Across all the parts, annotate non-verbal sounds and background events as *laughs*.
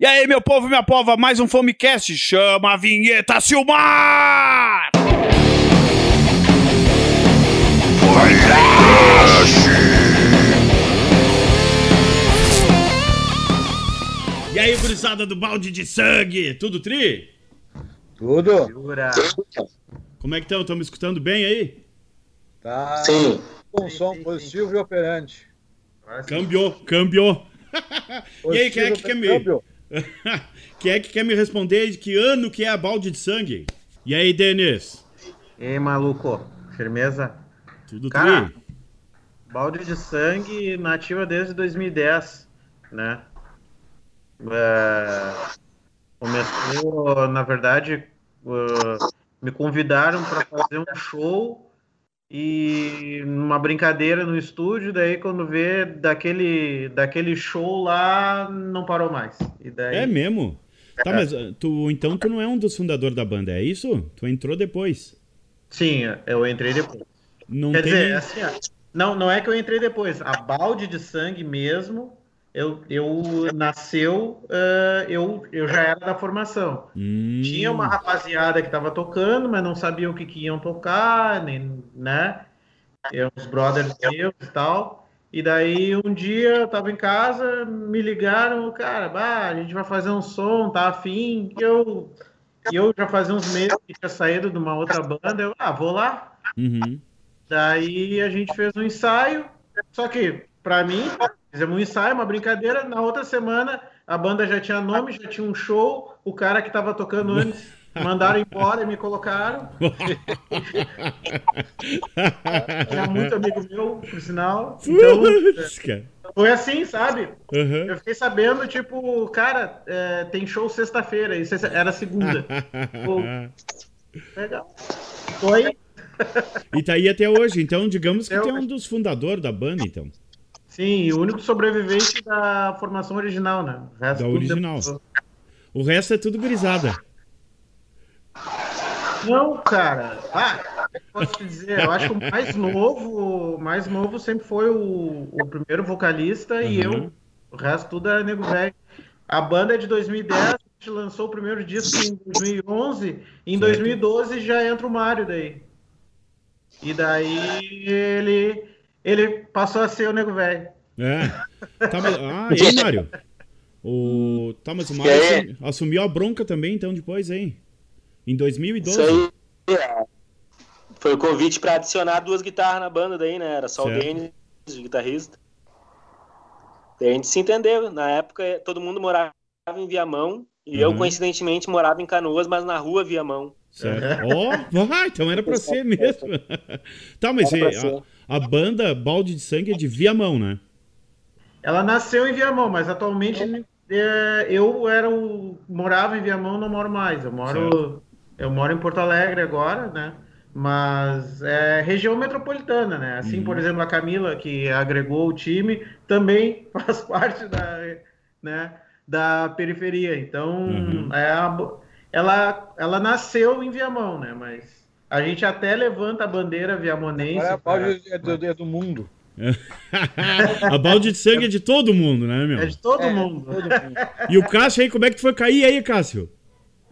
E aí, meu povo e minha pova, mais um Fomecast. Chama a vinheta, Silmar! E aí, gurizada do balde de sangue, tudo tri? Tudo? Como é que estão? Estão me escutando bem aí? Tá Sim. com som sim, positivo e operante. Cambiou, cambiou. E aí, quem é que quer me... Câmbio. *laughs* quem é que quer me responder de que ano que é a balde de sangue? E aí, Denis? Ei, maluco. Firmeza? Tudo Cara, tri? balde de sangue nativa desde 2010, né? É, começou, na verdade, uh, me convidaram para fazer um show e numa brincadeira no estúdio, daí quando vê daquele, daquele show lá, não parou mais. E daí, É mesmo? Tá, mas ah, tu, então tu não é um dos fundadores da banda, é isso? Tu entrou depois. Sim, eu entrei depois. Não Quer tem dizer, assim, não, não é que eu entrei depois. A balde de sangue mesmo, eu, eu nasceu, eh, eu, eu já era da formação. Hum, Tinha uma rapaziada que estava tocando, mas não sabia o que, que iam tocar, nem, né? Eu, os brothers meus e tal. E daí um dia eu tava em casa, me ligaram, cara, bah, a gente vai fazer um som, tá afim. E eu, e eu já fazia uns meses que tinha saído de uma outra banda, eu, ah, vou lá. uhum. Daí a gente fez um ensaio, só que, pra mim, fizemos um ensaio, uma brincadeira. Na outra semana, a banda já tinha nome, já tinha um show. O cara que tava tocando antes mandaram embora e me colocaram. *laughs* Era muito amigo meu, por sinal. Então, cara. foi assim, sabe? Uhum. Eu fiquei sabendo, tipo, cara, é, tem show sexta-feira, e sexta- era segunda. *laughs* Pô, legal. Foi. e tá aí até hoje, então digamos que é um dos fundadores da banda, então. Sim, e o único sobrevivente da formação original, né? O resto Da original. depois. O resto é tudo gurizada. Não, cara. Ah, eu posso te dizer? Eu acho que o mais novo, mais novo sempre foi o, o primeiro vocalista e Uhum. eu. O resto tudo é nego velho. A banda é de 2010, a gente lançou o primeiro disco em 2011, e em Certo. 2012 já entra o Mário daí. E daí ele ele passou a ser o nego velho. É. *laughs* Tá. Ah, e aí, Mário? O... Tá, mas o Mário E aí? assumi- assumiu a bronca também, então, depois, hein? Em 2012. Isso aí é, foi o convite pra adicionar duas guitarras na banda daí, né? Era só Certo. o Denis de guitarrista. Daí a gente se entendeu. Na época todo mundo morava em Viamão e eu Uhum. coincidentemente morava em Canoas, mas na rua Viamão. Certo. Ó, ah, então era pra ser mesmo. *laughs* tá, mas Era pra e, ser. a, a banda Balde de Sangue é de Viamão, né? Ela nasceu em Viamão, mas atualmente é, eu era o, morava em Viamão, não moro mais. Eu moro, eu moro em Porto Alegre agora, né? Mas é região metropolitana, né? Assim, Uhum. por exemplo, a Camila, que agregou o time, também *laughs* faz parte da, né, da periferia. Então, Uhum. é a ela, ela nasceu em Viamão, né? Mas a gente até levanta a bandeira viamonense. Agora a pra- balde é do, é do mundo. *laughs* a Balde de Sangue é de todo mundo, né, meu? É de todo É, mundo. todo mundo. E o Cássio aí, como é que tu foi cair aí, Cássio?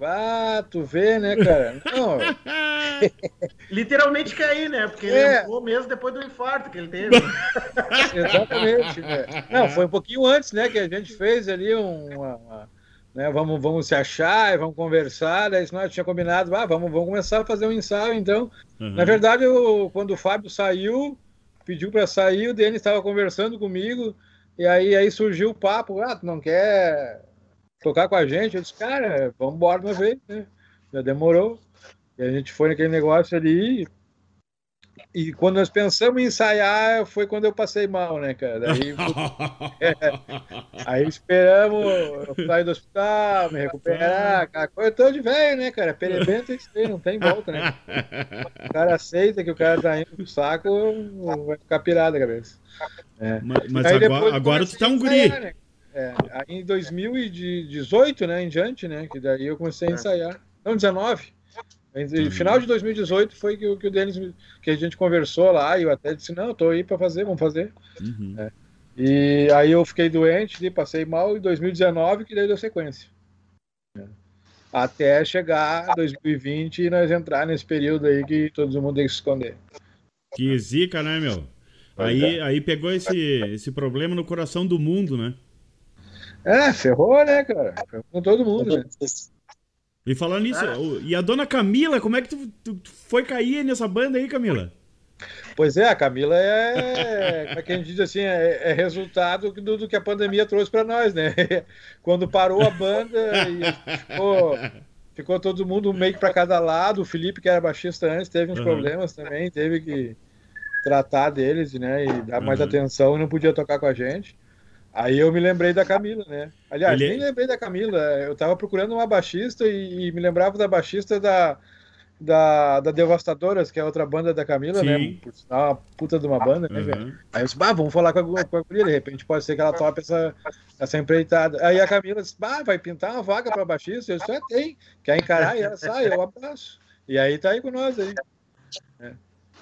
Ah, tu vê, né, cara? Não, *laughs* Literalmente cair, né? Porque ele É. mesmo depois do infarto que ele teve. *laughs* exatamente. né? Não, foi um pouquinho antes, né, que a gente fez ali um, uma, uma- né, vamos, vamos se achar vamos conversar, daí nós tinha combinado, ah, vamos, vamos começar a fazer um ensaio, então. Uhum. Na verdade, eu, quando o Fábio saiu, pediu para sair, o Denis estava conversando comigo, e aí, aí surgiu o papo, ah, tu não quer tocar com a gente? Eu disse, cara, vamos embora uma vez, né? Já demorou. E a gente foi naquele negócio ali. E quando nós pensamos em ensaiar, foi quando eu passei mal, né, cara? Daí, *laughs* aí esperamos eu sair do hospital, me recuperar, aquela coisa toda de velho, né, cara? Perebento é isso aí, não tem volta, né? O cara aceita que o cara tá indo pro saco, vai ficar pirada a cabeça. mas mas Aí agora, depois agora tu tá um guri. ensaiar, né? É, aí em 2018, né, em diante, né, que daí eu comecei a ensaiar. Não, 19. Uhum. Final de 2018 foi que, o- que o Denis, que a gente conversou lá, e eu até disse, não, eu tô aí pra fazer, vamos fazer. Uhum. E aí eu fiquei doente, passei mal em 2019, que daí deu sequência. Até chegar 2020 e nós entrar nesse período aí que todo mundo tem que se esconder. Que zica, né, meu? Aí, aí pegou esse, esse problema no coração do mundo, né? É, ferrou, né, cara? Ferrou com todo mundo, né? E falando nisso, e a dona Camila, como é que tu, tu, tu foi cair nessa banda aí, Camila? Pois é, a Camila é, como é que a gente diz assim, é, é resultado do, do, que a pandemia trouxe para nós, né? *laughs* Quando parou a banda e ficou, ficou todo mundo meio que para cada lado, o Felipe, que era baixista antes, teve uns uhum. problemas também, teve que tratar deles, né, e dar mais uhum. atenção e não podia tocar com a gente. Aí eu me lembrei da Camila, né? Aliás, Ele... nem lembrei da Camila, eu tava procurando uma baixista e, e me lembrava da baixista da da, da Devastadoras, que é outra banda da Camila, né? Sim. né? Por sinal, uma puta de uma banda, né, uhum. Aí eu disse, bah, vamos falar com a, com a guria, de repente pode ser que ela tope essa, essa empreitada. Aí a Camila disse, bah, vai pintar uma vaga pra baixista? Eu disse, é, tem. Quer encarar? E ela sai, eu abraço. E aí tá aí com nós aí. É.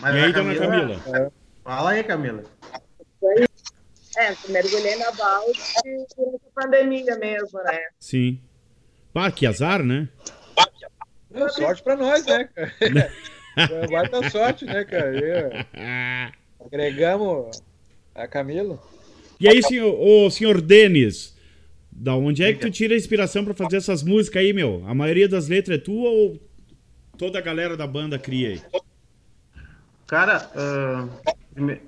Mas e aí, dona Camila? É... Fala aí, Camila. É, mergulhei na balde durante a pandemia mesmo, né? Sim. Pá, que azar, né? Não, sorte pra nós, né, cara? *laughs* Vai dar sorte, né, cara? agregamos a Camila. E aí, senhor, o senhor Denis, da onde é que tu tira a inspiração para fazer essas músicas aí, meu? A maioria das letras é tua ou toda a galera da banda cria aí? Cara, uh,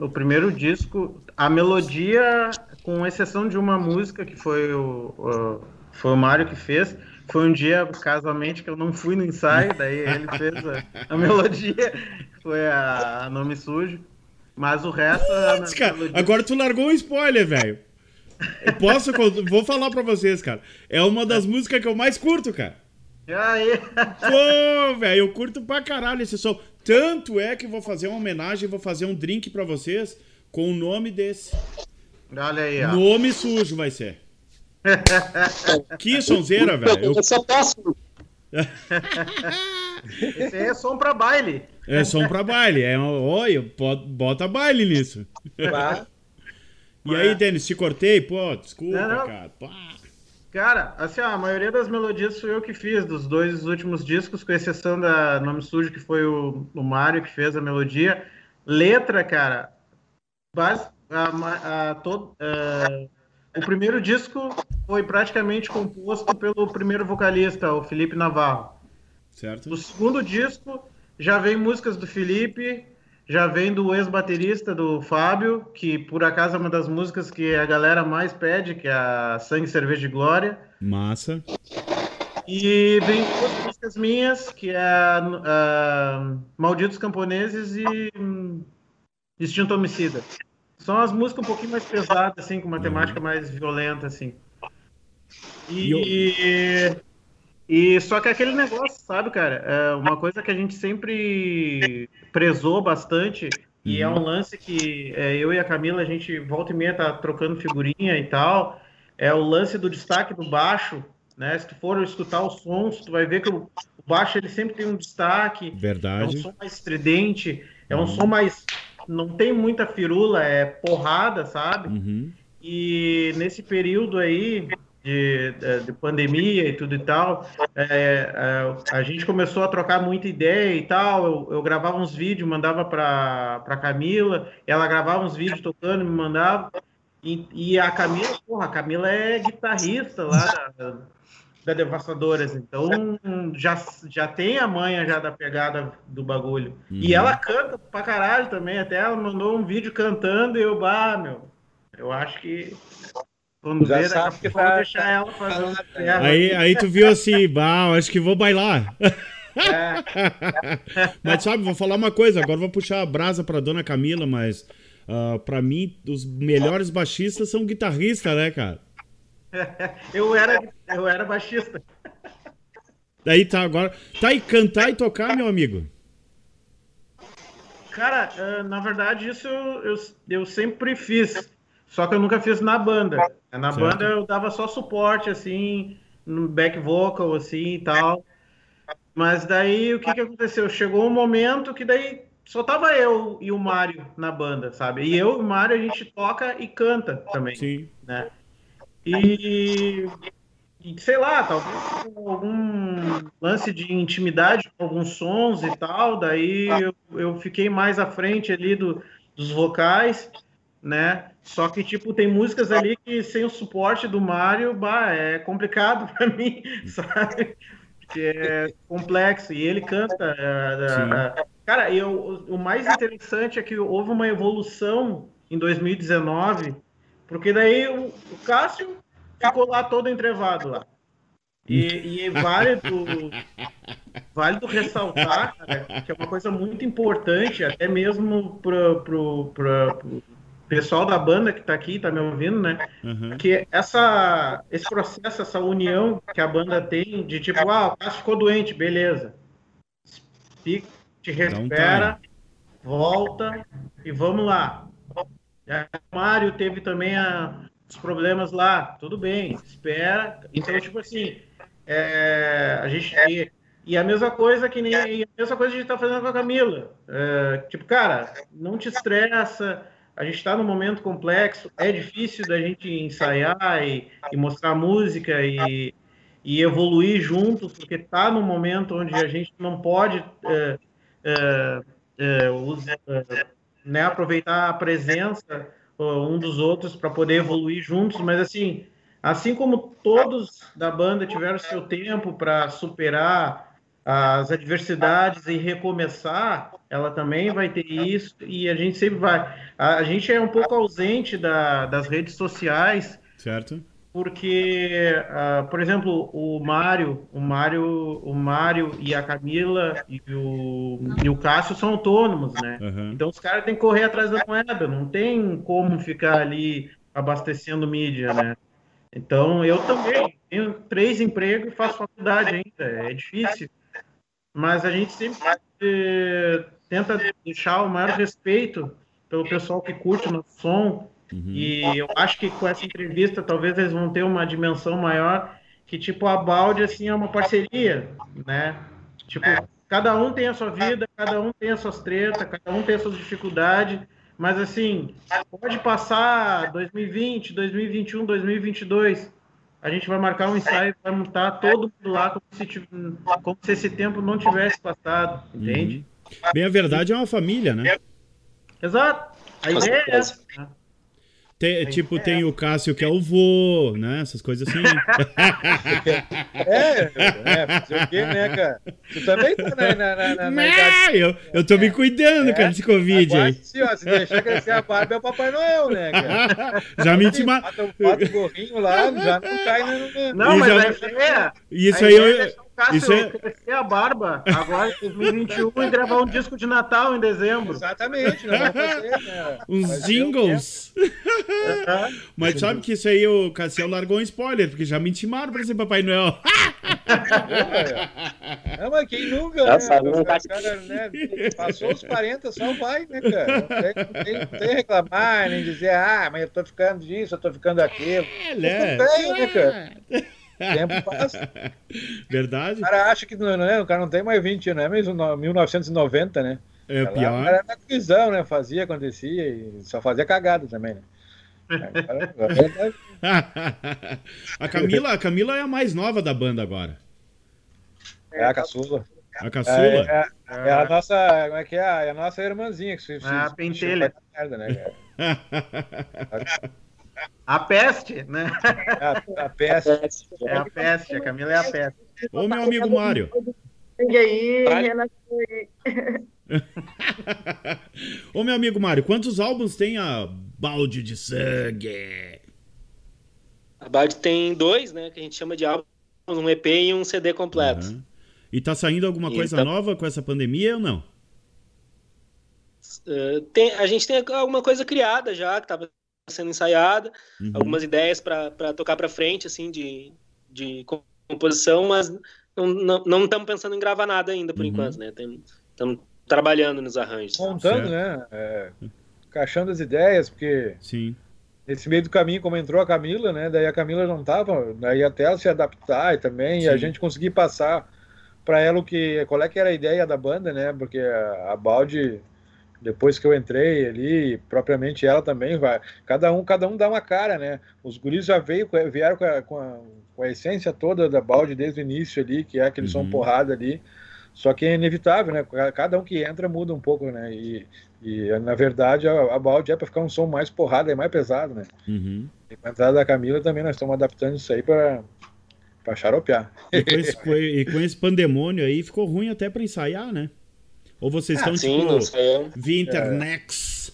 o primeiro disco, a melodia, com exceção de uma música que foi o, uh, foi o Mário que fez, foi um dia, casualmente, que eu não fui no ensaio, daí ele fez a, a *laughs* melodia, foi a, a, Nome Sujo. Mas o resto. Putz, cara, melodia... Agora tu largou um spoiler, velho. Posso. vou falar pra vocês, cara. É uma das músicas que eu mais curto, cara. Aí. Pô, velho, eu curto pra caralho esse som. Tanto é que vou fazer uma homenagem, vou fazer um drink pra vocês com o nome desse. Olha aí, ó. Nome sujo vai ser. *laughs* que sonzeira, velho. Eu... só posso. *laughs* Esse aí é som pra baile. É som pra baile. É, olha, bota baile nisso. E aí, Denis, te cortei? Pô, desculpa, não, não. cara. Pá. Cara, assim, a maioria das melodias foi eu que fiz, dos dois últimos discos, com exceção da Nome Sujo, que foi o, o Mário que fez a melodia. Letra, cara, base, a, a, a, todo, uh, o primeiro disco foi praticamente composto pelo primeiro vocalista, o Felipe Navarro. Certo. O segundo disco já vem músicas do Felipe, já vem do ex-baterista do Fábio, que por acaso é uma das músicas que a galera mais pede, que é a Sangue, Cerveja de Glória. Massa. E vem duas músicas minhas, que é a Malditos Camponeses e um, Instinto Homicida. São as músicas um pouquinho mais pesadas, assim, com uma temática mais violenta, assim. E, e só que aquele negócio, sabe, cara? É uma coisa que a gente sempre prezou bastante e é um uhum. lance que é, eu e a Camila, a gente volta e meia tá trocando figurinha e tal. É o lance do destaque do baixo, né? Se tu for escutar os sons, tu vai ver que o, baixo ele sempre tem um destaque. Verdade. É um som mais estridente, é um uhum. som mais não tem muita firula, é porrada, sabe? Uhum. E nesse período aí de, de, pandemia e tudo e tal, é, é, a gente começou a trocar muita ideia e tal. Eu, eu gravava uns vídeos, mandava para para Camila, ela gravava uns vídeos tocando, me mandava. E, e, a Camila, porra, a Camila é guitarrista lá da, da Devastadoras, então já, já tem a manha já da pegada do bagulho. Uhum. E ela canta pra caralho também, até ela mandou um vídeo cantando e eu, bah, meu, eu acho que quando já ver, a pouco tá, deixar ela fazer um aí, aí tu viu assim, bah, acho que vou bailar. É. *laughs* mas sabe, vou falar uma coisa, agora vou puxar a brasa pra dona Camila, mas uh, pra mim, os melhores baixistas são guitarristas, né, cara? *laughs* eu, era, eu era baixista. Daí tá agora. Tá aí cantar e tocar, meu amigo? Cara, ah, na verdade, isso eu, eu, eu sempre fiz. Só que eu nunca fiz na banda. Na certo. banda eu dava só suporte, assim, no back vocal, assim e tal. Mas daí o que, que aconteceu? Chegou um momento que daí só tava eu e o Mário na banda, sabe? E eu e o Mário a gente toca e canta também, Sim. né? E, e sei lá, talvez com algum lance de intimidade com alguns sons e tal, daí eu, eu fiquei mais à frente ali do, dos vocais, né? Só que, tipo, tem músicas ali que sem o suporte do Mário, bah, é complicado *laughs* pra mim, sabe? Porque é complexo e ele canta. é, Sim. é, cara, eu, o mais interessante é que houve uma evolução em 2019, porque daí o, o Cássio ficou lá todo entrevado lá. E, e é válido, *laughs* válido ressaltar, cara, que é uma coisa muito importante, até mesmo para pessoal da banda que está aqui, está me ouvindo, né? Aham. que essa, esse processo, essa união que a banda tem de tipo, ah, o Cássio ficou doente, beleza. Fica, te espera, volta e vamos lá. É, O Mário teve também a- os problemas lá, tudo bem, espera. Então, tipo assim, é, a gente. E, e a mesma coisa que nem e a mesma coisa que a gente tá fazendo com a Camila. É, tipo, cara, não te estressa. A gente está num momento complexo, é difícil da gente ensaiar e, e mostrar música e, e evoluir juntos, porque tá num momento onde a gente não pode é, é, é, usa- né, aproveitar a presença ó, um dos outros para poder evoluir juntos, mas assim, assim como todos da banda tiveram seu tempo para superar as adversidades e recomeçar, ela também vai ter isso e a gente sempre vai. A, a gente é um pouco ausente da, das redes sociais Certo? porque, ah, por exemplo, o Mário, o Mário, o Mário e a Camila e o, e o Cássio são autônomos, né? Aham. Então os caras têm que correr atrás da moeda, não tem como ficar ali abastecendo mídia, né? Então eu também tenho três empregos e faço faculdade ainda, é difícil. Mas a gente sempre eh, tenta deixar o maior respeito pelo pessoal que curte o nosso som, Uhum. e eu acho que com essa entrevista talvez eles vão ter uma dimensão maior que tipo a Balde assim é uma parceria, né? Tipo, cada um tem a sua vida, cada um tem as suas tretas, cada um tem as suas dificuldades, mas assim, pode passar 2020, 2021, 2022, a gente vai marcar um ensaio, vai montar todo mundo lá como se, como se esse tempo não tivesse passado, entende? Bem, a verdade é uma família, né? Exato. A ideia é essa. Né? Tem- tipo, tem o Cássio que é o vô, né? Essas coisas assim. *laughs* É, é, fazer o quê, né, cara? Tu também tá na, na, na, na, na idade. Ah, eu, eu tô me cuidando, É, cara, desse Covid Agora, aí. se, ó, se deixar crescer a barba é o Papai Noel, né, cara? *laughs* Já me intima... Bota o gorrinho lá, já não cai no... Não, E mas já- a ideia, Isso aí é eu... Cássio isso é- crescer a barba agora em 2021 e gravar um disco de Natal em dezembro. Exatamente, fazer, né? *laughs* Uns o jingles. Mas sabe que isso aí o Cassiel largou um spoiler, porque já me intimaram pra ser Papai Noel. Não, mas quem nunca, né? cara, né? Passou os 40, só vai, né, cara? Não tem, não tem, reclamar, nem dizer, ah, mas eu tô ficando disso, eu tô ficando daquilo. É, né? Não tem, né, cara? O tempo passa. *laughs* Verdade? O cara acha que não, né? o cara não tem mais 20 anos, é mesmo no- 1990, né? É Lá, O pior. cara era visão, né? Fazia, acontecia e só fazia cagada também, né? Agora- *laughs* agora a Camila, a Camila é a mais nova da banda agora. É a caçula. A É, caçula. é, é a nossa. Como é que é? É a nossa irmãzinha que se, se, a se- pentelha. merda, né, cara? *laughs* A peste, né? A, a PS. É a peste, a Camila é a peste. Ô, meu amigo Mário. E aí, *laughs* Ô, meu amigo Mário, quantos álbuns tem a Balde de Sangue? A Bard tem dois, né? Que a gente chama de álbum, um EP e um CD completo. Aham. E tá saindo alguma coisa Então- nova com essa pandemia ou não? Uh, tem- a gente tem alguma coisa criada já, que estava sendo ensaiada, Uhum. algumas ideias para tocar para frente, assim, de, de composição, mas não estamos pensando em gravar nada ainda, por Uhum. enquanto, né? Estamos trabalhando nos arranjos. Montando, Certo. né? É, encaixando as ideias, porque Sim. nesse meio do caminho, como entrou a Camila, né? Daí a Camila não tava, daí até ela se adaptar e também, e a Sim. gente conseguir passar para ela o que, qual é que era a ideia da banda, né? Porque a, a Balde depois que eu entrei ali, propriamente ela também vai. Cada um, cada um dá uma cara, né? Os guris já veio, vieram com a, com a, com a essência toda da balde desde o início ali, que é aquele uhum. som porrada ali. Só que é inevitável, né? Cada um que entra muda um pouco, né? E, e na verdade a, a balde é para ficar um som mais porrada, é mais pesado, né? Uhum. E com a entrada da Camila também nós estamos adaptando isso aí para para xaropear. E com, esse, e com esse pandemônio aí ficou ruim até para ensaiar, né? Ou vocês ah, estão sim, tipo via internet?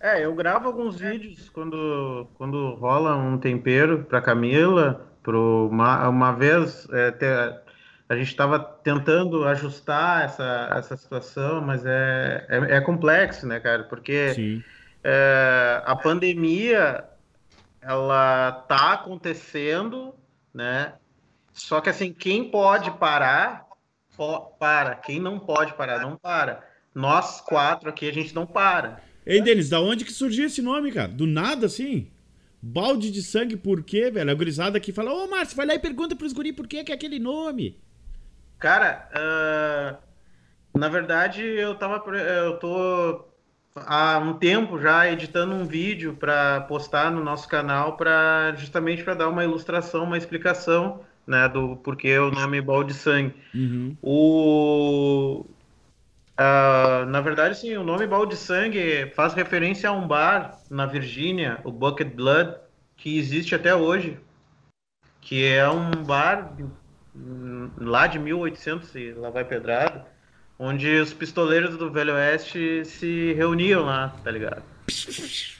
É. é, eu gravo alguns vídeos quando, quando rola um tempero para Camila, pro uma, uma vez é, ter, a gente estava tentando ajustar essa, essa situação, mas é, é, é complexo, né, cara? Porque é, a pandemia ela tá acontecendo, né? Só que assim, quem pode parar, para. Quem não pode parar, não para. Nós quatro aqui, a gente não para. Ei, Denis, da onde que surgiu esse nome, cara? Do nada, assim? Balde de sangue, por quê, velho? A gurizada aqui fala, ô, Márcio, vai lá e pergunta pros guri por que que é aquele nome. Cara, uh, na verdade eu tava. Eu tô há um tempo já editando um vídeo para postar no nosso canal para justamente para dar uma ilustração, uma explicação, né, do porquê o nome balde de sangue. Uhum. O uh, na verdade, sim, o nome balde de sangue faz referência a um bar na Virgínia, o Bucket Blood, que existe até hoje, que é um bar lá de 1800 e lá vai pedrado, onde os pistoleiros do Velho Oeste se reuniam lá, tá ligado? *laughs*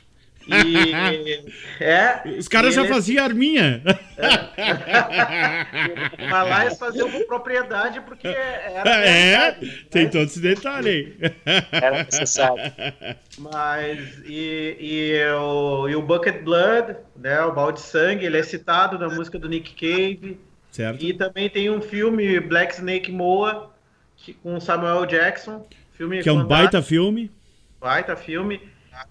E, é, Os caras já eles... faziam arminha. É. *laughs* Mas lá eles faziam com propriedade porque era. É, tem né? todo esse detalhe aí. Era necessário. Mas, e, e, o, e o Bucket Blood, né, o balde de sangue, ele é citado na música do Nick Cave. Certo. E também tem um filme, Black Snake Moa, que, com Samuel Jackson. Filme que é um baita filme. Baita filme.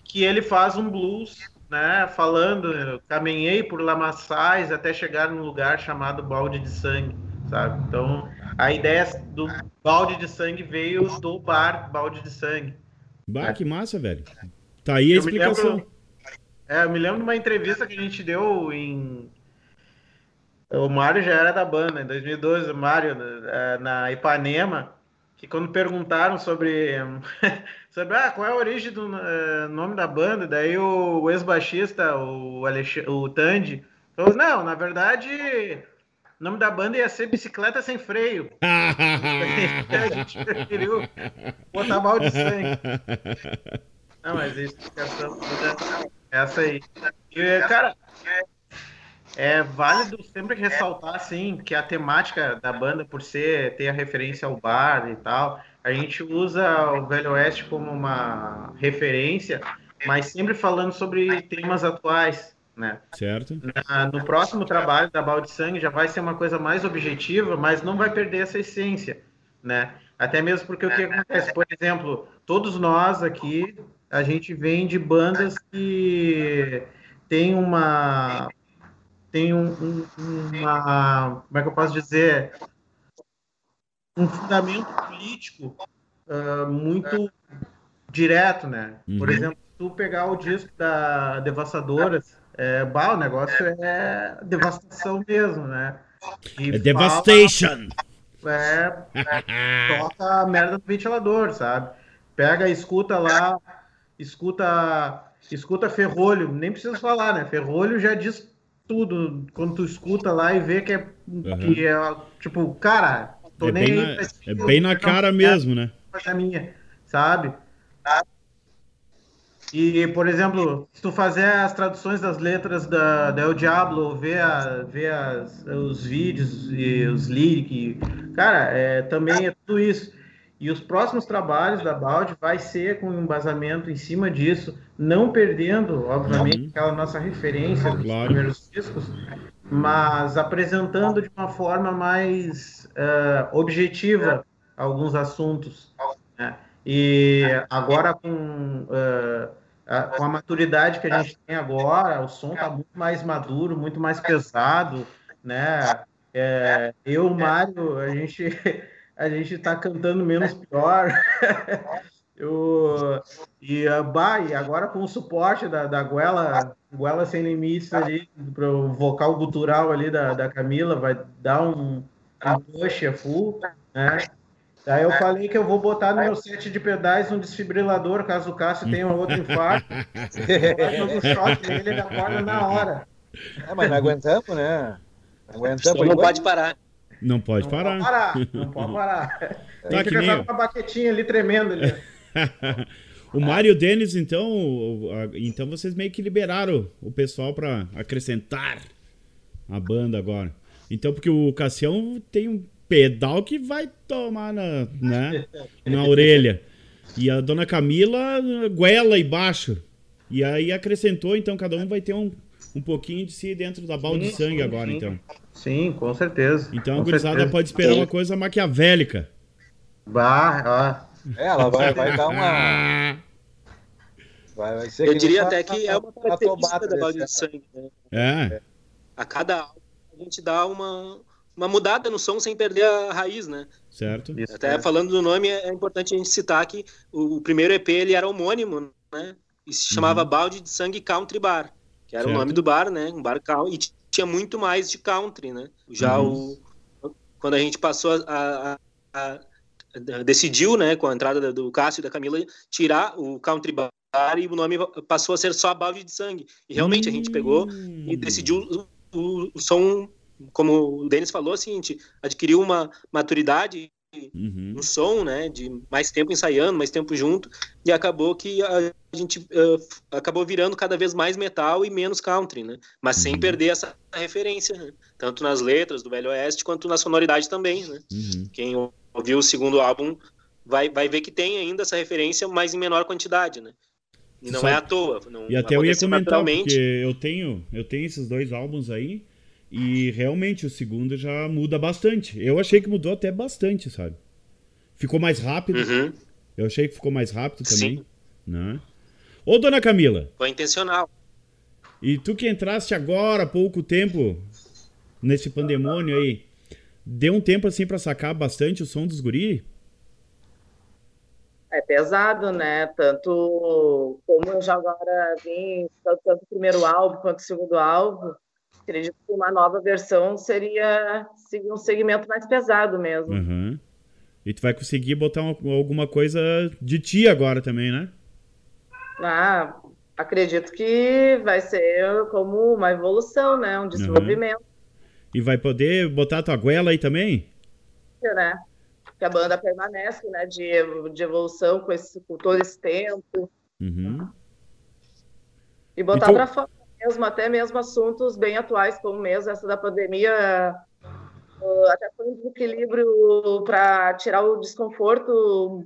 Que ele faz um blues, né? Falando, caminhei por lamaçais até chegar num lugar chamado Balde de Sangue, sabe? Então, a ideia do balde de sangue veio do bar Balde de Sangue. Bah, que massa, velho. Tá aí a eu explicação. Lembro, é, eu me lembro de uma entrevista que a gente deu em o Mário já era da banda, em 2012, o Mário, é, na Ipanema, que quando perguntaram sobre, *laughs* sobre ah, qual é a origem do uh, nome da banda, daí o, ex-baixista, o, o Tandy, falou, não, na verdade, o nome da banda ia ser Bicicleta Sem Freio. *laughs* a gente preferiu botar mal de sangue. Não, mas a explicação é essa aí. E, cara, é válido sempre ressaltar assim que a temática da banda, por ser ter a referência ao bar e tal, a gente usa o Velho Oeste como uma referência, mas sempre falando sobre temas atuais, né? Certo. Na, no próximo trabalho da Balde Sangue já vai ser uma coisa mais objetiva, mas não vai perder essa essência, né? Até mesmo porque o que acontece, por exemplo, todos nós aqui, a gente vem de bandas que tem uma tem um, um, uma, como é que eu posso dizer, um fundamento político uh, muito direto, né? Uhum. Por exemplo, tu pegar o disco da Devastadoras, é, bah, o negócio é devastação mesmo, né? E é devastation! É, é, toca a merda do ventilador, sabe? Pega, escuta lá, escuta, escuta Ferrolho, nem preciso falar, né? Ferrolho já diz tudo quando tu escuta lá e vê que é, uhum. que é tipo, cara, tô é nem bem na, É bem na cara mesmo, né? Minha, sabe? E, por exemplo, se tu fazer as traduções das letras da, da El Diablo, ver, a, ver as, os vídeos e os lyrics, cara, é, também é tudo isso. E os próximos trabalhos da Balde vai ser com um embasamento em cima disso, não perdendo, obviamente, uhum. aquela nossa referência dos claro. primeiros discos, mas apresentando de uma forma mais uh, objetiva alguns assuntos. Né? E agora com, uh, a, com a maturidade que a gente tem agora, o som está muito mais maduro, muito mais pesado, né? É, eu, Mário, a gente a gente está cantando menos pior. *laughs* Eu, e, uh, bah, e agora com o suporte da, da Guela, Guela Sem Limites ali, para o vocal gutural ali da, da Camila, vai dar um, um push a full, né? Daí eu falei que eu vou botar no meu set de pedais um desfibrilador, caso o Cássio tenha um outro infarto. Um choque nele, ele acorda na hora. É, mas não aguentamos, né? Não aguentamos. Não pode parar. Não pode Não parar. pode parar, *laughs* não pode parar. Tem Tá que que nem eu. com uma baquetinha ali tremendo ali. *laughs* o Mário e o Denis, então, então vocês meio que liberaram o pessoal pra acrescentar a banda agora. Então, porque o Cassião tem um pedal que vai tomar na, né, *laughs* na orelha. E a dona Camila, goela e baixo. E aí acrescentou, então cada um vai ter um, um pouquinho de si dentro da balde de Sim, sangue sim, agora, sim. então. Sim, com certeza. Então a com gurizada certeza. pode esperar uma coisa maquiavélica. Bah, É, ela vai, vai dar uma. Ah, *laughs* Vai, vai ser Eu diria até que é uma característica tomada da balde de sangue. Né? é, A cada álbum a gente dá uma, uma mudada no som sem perder a raiz, né? certo? Isso, Até é. falando do nome, é importante a gente citar que o, o primeiro EP ele era homônimo, né? E se chamava Uhum. Balde de Sangue Country Bar, que era Certo. o nome do bar, né? Um bar country. E tinha muito mais de country, né? Já Uhum. o quando a gente passou a, a- a- decidiu, né, com a entrada da- do Cássio e da Camila, tirar o Country Bar e o nome passou a ser só Balde de Sangue. E realmente a gente pegou Hum. e decidiu o, o- o som, como o Denis falou, assim, a gente adquiriu uma maturidade Uhum. no som, né, de mais tempo ensaiando, mais tempo junto, e acabou que a gente f- acabou virando cada vez mais metal e menos country, né, mas sem Uhum. perder essa referência, né? tanto nas letras do Velho Oeste quanto na sonoridade também, né. Uhum. Quem ouviu o segundo álbum vai, vai ver que tem ainda essa referência, mas em menor quantidade, né. E não Só- é à toa. Não E até eu ia comentar, porque eu tenho, eu tenho esses dois álbuns aí, e realmente o segundo já muda bastante. Eu achei que mudou até bastante, sabe? Ficou mais rápido. Uhum, Eu achei que ficou mais rápido também. Sim. Né? Ô, dona Camila, foi intencional. e tu que entraste agora há pouco tempo nesse pandemônio aí, deu um tempo assim pra sacar bastante o som dos guri? É pesado, né? Tanto como eu já agora vim, tanto, tanto o primeiro álbum quanto o segundo álbum, acredito que uma nova versão seria um segmento mais pesado mesmo. Uhum. E tu vai conseguir botar uma- alguma coisa de ti agora também, né? Ah, acredito que vai ser como uma evolução, né? Um desenvolvimento, E vai poder botar tua goela aí também? né? Que a banda permanece, né? De, de evolução com, esse, com todo esse tempo Uhum. e botar Então- para fora mesmo, até mesmo assuntos bem atuais, como mesmo essa da pandemia, uh, até foi um desequilíbrio para tirar o desconforto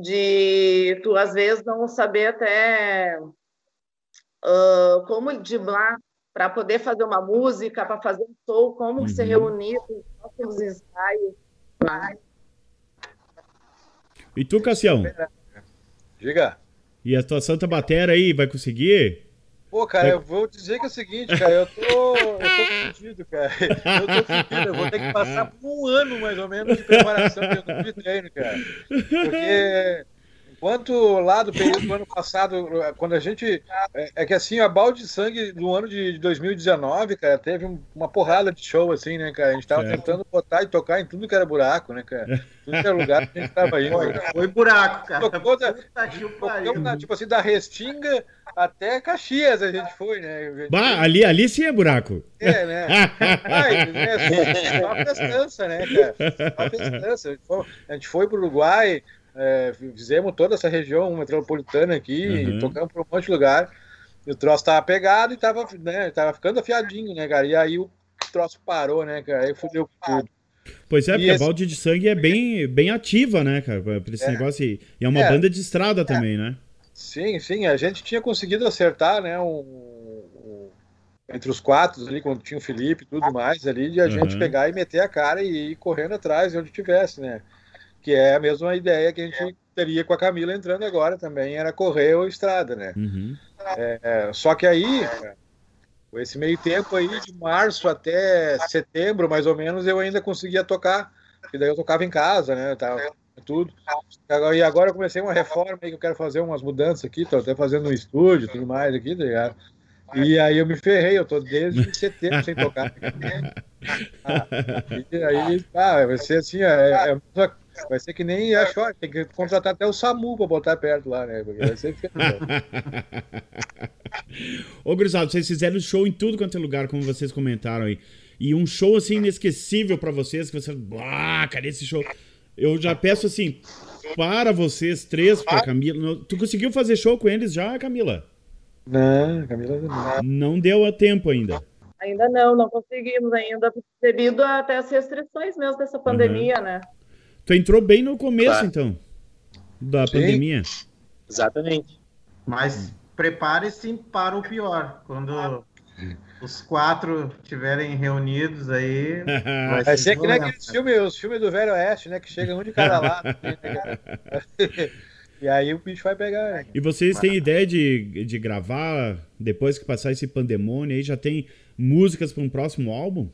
de tu às vezes não saber até uh, como driblar para poder fazer uma música, para fazer um show, como se Uhum. reunir com os próximos ensaios. Mas, E tu, Cassião? Diga. E a tua Santa Batera aí, vai conseguir? Pô, cara, eu vou dizer que é o seguinte, cara, eu tô, eu tô fudido, cara. Eu tô fudido, eu vou ter que passar por um ano, mais ou menos, de preparação de treino, cara. Porque enquanto lá do período do ano passado, quando a gente. É, é que assim, a balde de sangue do ano de 2019, cara, teve um- uma porrada de show, assim, né, cara? A gente tava Certo. tentando botar e tocar em tudo que era buraco, né, cara? Tudo que era lugar que a gente tava indo. Foi, foi buraco, cara. Tocou da- pariu. na- tipo assim, da Restinga até Caxias a gente foi, né? Bah, ali, ali sim é buraco. É, né? Ai, é só festança, né, cara? Só festança. A gente foi, a gente foi pro Uruguai, é, fizemos toda essa região metropolitana aqui, Uhum. tocamos por um monte de lugar. E o troço tava pegado e tava, né, tava ficando afiadinho, né, cara? E aí o troço parou, né, cara? Aí fudeu tudo. Pois é, E porque a esse- balde de sangue é bem, bem ativa, né, cara? Pra esse É. negócio. E é uma É. banda de estrada também, né? Sim, sim, a gente tinha conseguido acertar, né, um, um- entre os quatro ali, quando tinha o Felipe e tudo mais ali, de a gente Uhum. pegar e meter a cara e ir correndo atrás de onde tivesse, né? Que é a mesma ideia que a gente teria com a Camila entrando agora também, era correr ou estrada, né? Uhum. É, só que aí, com esse meio tempo aí, de março até setembro, mais ou menos, eu ainda conseguia tocar, porque daí eu tocava em casa, né? Eu tava, tudo. Agora- E agora eu comecei uma reforma aí que eu quero fazer umas mudanças aqui, tô até fazendo um estúdio e tudo mais aqui, tá ligado? E aí eu me ferrei, eu tô desde setembro sem tocar. Ah, *laughs* e aí, ah, vai ser assim, é, é- vai ser que nem a Short, tem que contratar até o SAMU pra botar perto lá, né? Porque vai ser feio. *laughs* Ô, Grisado, vocês fizeram show em tudo quanto é lugar, como vocês comentaram aí. E um show assim inesquecível pra vocês, que vocês. Ah, cadê esse show? Eu já peço assim, para vocês três, pra Camila. Tu conseguiu fazer show com eles já, Camila? Não, Camila, não. Não deu a tempo ainda. Ainda não, não conseguimos ainda, devido até as restrições mesmo dessa pandemia, né? Tu entrou bem no começo, Claro. então, da Sim. pandemia. Exatamente. Mas prepare-se para o pior. Quando os quatro estiverem reunidos aí. *laughs* Vai ser que nem aqueles filmes, os filmes do Velho Oeste, né? Que chega *laughs* um de cada lado. *laughs* e aí o bicho vai pegar. né? E vocês têm ideia de, de gravar, depois que passar esse pandemônio aí, já tem músicas para um próximo álbum?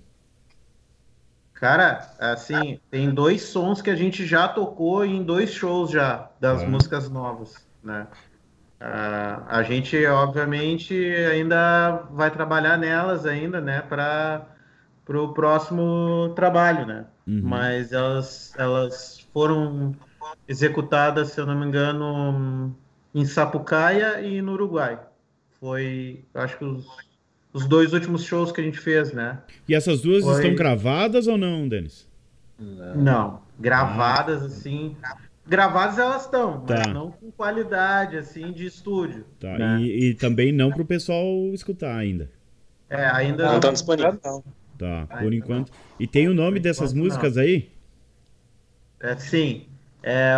Cara, assim, tem dois sons que a gente já tocou em dois shows já, das Ah. músicas novas, né? Ah, a gente, obviamente, ainda vai trabalhar nelas ainda, né, para o próximo trabalho, né? Uhum. Mas elas, elas foram executadas, se eu não me engano, em Sapucaia e no Uruguai. Foi, acho que os, os dois últimos shows que a gente fez, né? E essas duas Foi. estão gravadas ou não, Denis? Não, gravadas assim. Gravadas elas estão, Tá. mas não com qualidade assim de estúdio. Tá. né? E, e também não pro pessoal escutar ainda. É, ainda Não não. tá disponível. Não. Tá, Ah, por enquanto. E tem o nome Por dessas enquanto, músicas aí? É, sim. É,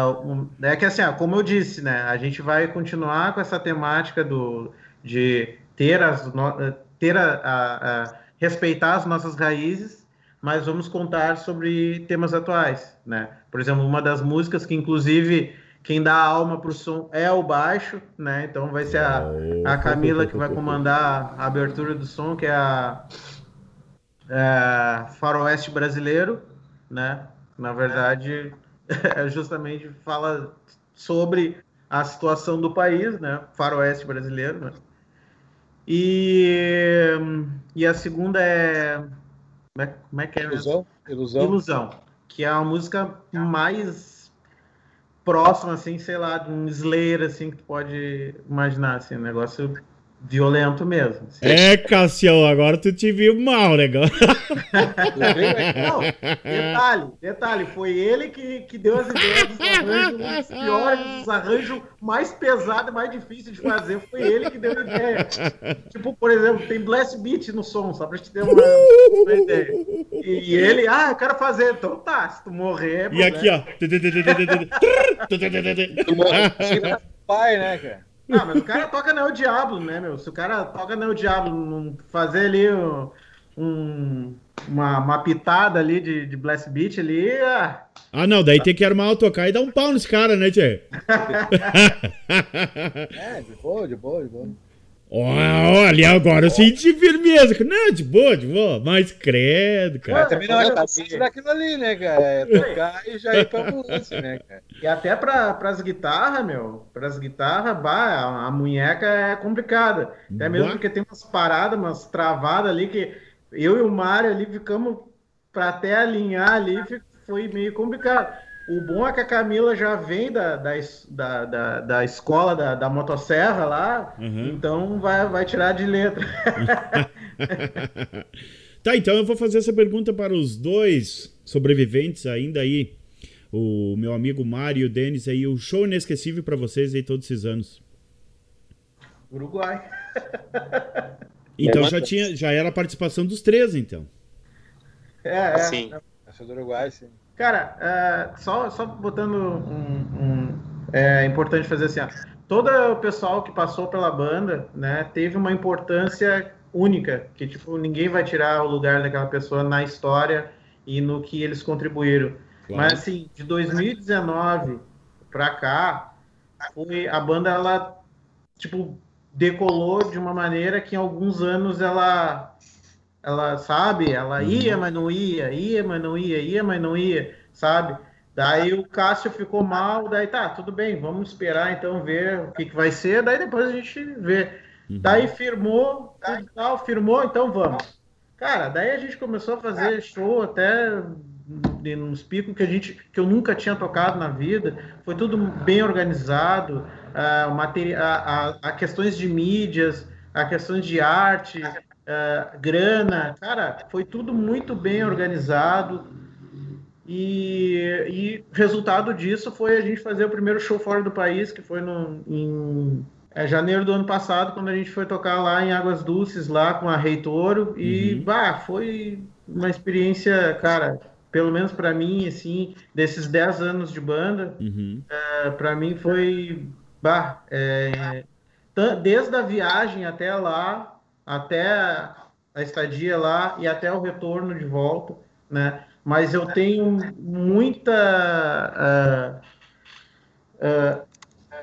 é que assim, ó, como eu disse, né? A gente vai continuar com essa temática do, de ter as no- ter a, a- a- respeitar as nossas raízes, mas vamos contar sobre temas atuais, né? Por exemplo, uma das músicas que inclusive quem dá alma pro som é o baixo, né? Então vai ser a, a Camila que vai comandar a abertura do som, que é a é, Faroeste Brasileiro, né? Na verdade, *laughs* é justamente fala sobre a situação do país, né? Faroeste Brasileiro, né? E, e a segunda é como é, como é que é? Ilusão? Ilusão. Ilusão, que é a música mais próxima, assim, sei lá, de um Slayer, assim, que tu pode imaginar, assim, um negócio violento mesmo. assim. É, Cassião, agora tu te viu mal, né? negócio. Não, detalhe, detalhe, foi ele que, que deu as ideias dos arranjos, um dos piores, dos arranjos mais pesados e mais difíceis de fazer, foi ele que deu a ideia. Tipo, por exemplo, tem blast beat no som, só pra gente ter uma, uma ideia. E, e ele, ah, eu quero fazer, então tá, se tu morrer... E aqui, ó. Tira o pai, né, cara? Ah, mas o cara toca Neo Diablo, né, meu? Se o cara toca Neo Diablo, não fazer ali um, um- uma, uma pitada ali de, de blast beat ali, ah, Ah, não, daí tem que armar o tocar e dar um pau nesse cara, né, Tchê? *laughs* É, de boa, de boa, de boa. Olha, agora eu senti firmeza. Não, de boa, de boa. Mas credo, Mas cara. também não é tá fácil daquilo ali, né, cara? É tocar e já ir pra ambulância, né, cara? E até para as guitarras, meu, para as guitarras, bah, a, a munheca é complicada. Até mesmo Bah. porque tem umas paradas, umas travadas ali que eu e o Mário ali ficamos para até alinhar ali, foi meio complicado. O bom é que a Camila já vem da, da, da, da, da escola da, da motosserra lá, Uhum. então vai, vai tirar de letra. *laughs* Tá, então eu vou fazer essa pergunta para os dois sobreviventes ainda aí. O meu amigo Mário e o Denis aí. O show inesquecível para vocês aí todos esses anos. Uruguai. *laughs* Então Levanta. já tinha, já era a participação dos três, então. É, é. Assim. Do Uruguai, sim. Cara, é, só, só botando um, um- É importante fazer assim, ó. Todo o pessoal que passou pela banda, né, teve uma importância única, que, tipo, ninguém vai tirar o lugar daquela pessoa na história e no que eles contribuíram. Claro. Mas, assim, de 2019 pra cá, foi, a banda, ela, tipo, decolou de uma maneira que em alguns anos ela ela sabe, ela ia, mas não ia, ia, mas não ia, ia, mas não ia, sabe? Daí o Cássio ficou mal, daí tá, tudo bem, vamos esperar então ver o que, que vai ser, daí depois a gente vê. Uhum. Daí firmou, tudo tal, firmou, então vamos. Cara, daí a gente começou a fazer show até nos picos que a gente que eu nunca tinha tocado na vida. Foi tudo bem organizado, a, a, a questões de mídias, a questões de arte, a, grana, cara, foi tudo muito bem organizado. E, e resultado disso foi a gente fazer o primeiro show fora do país, que foi no, em é, janeiro do ano passado, quando a gente foi tocar lá em Águas Dulces, lá com a Rei Toro. E, uhum. bah, foi uma experiência, cara, pelo menos para mim, assim, desses 10 anos de banda, uhum. é, para mim foi, bah, é, desde a viagem até lá, até a estadia lá e até o retorno de volta, né? Mas eu tenho muita. Uh, uh,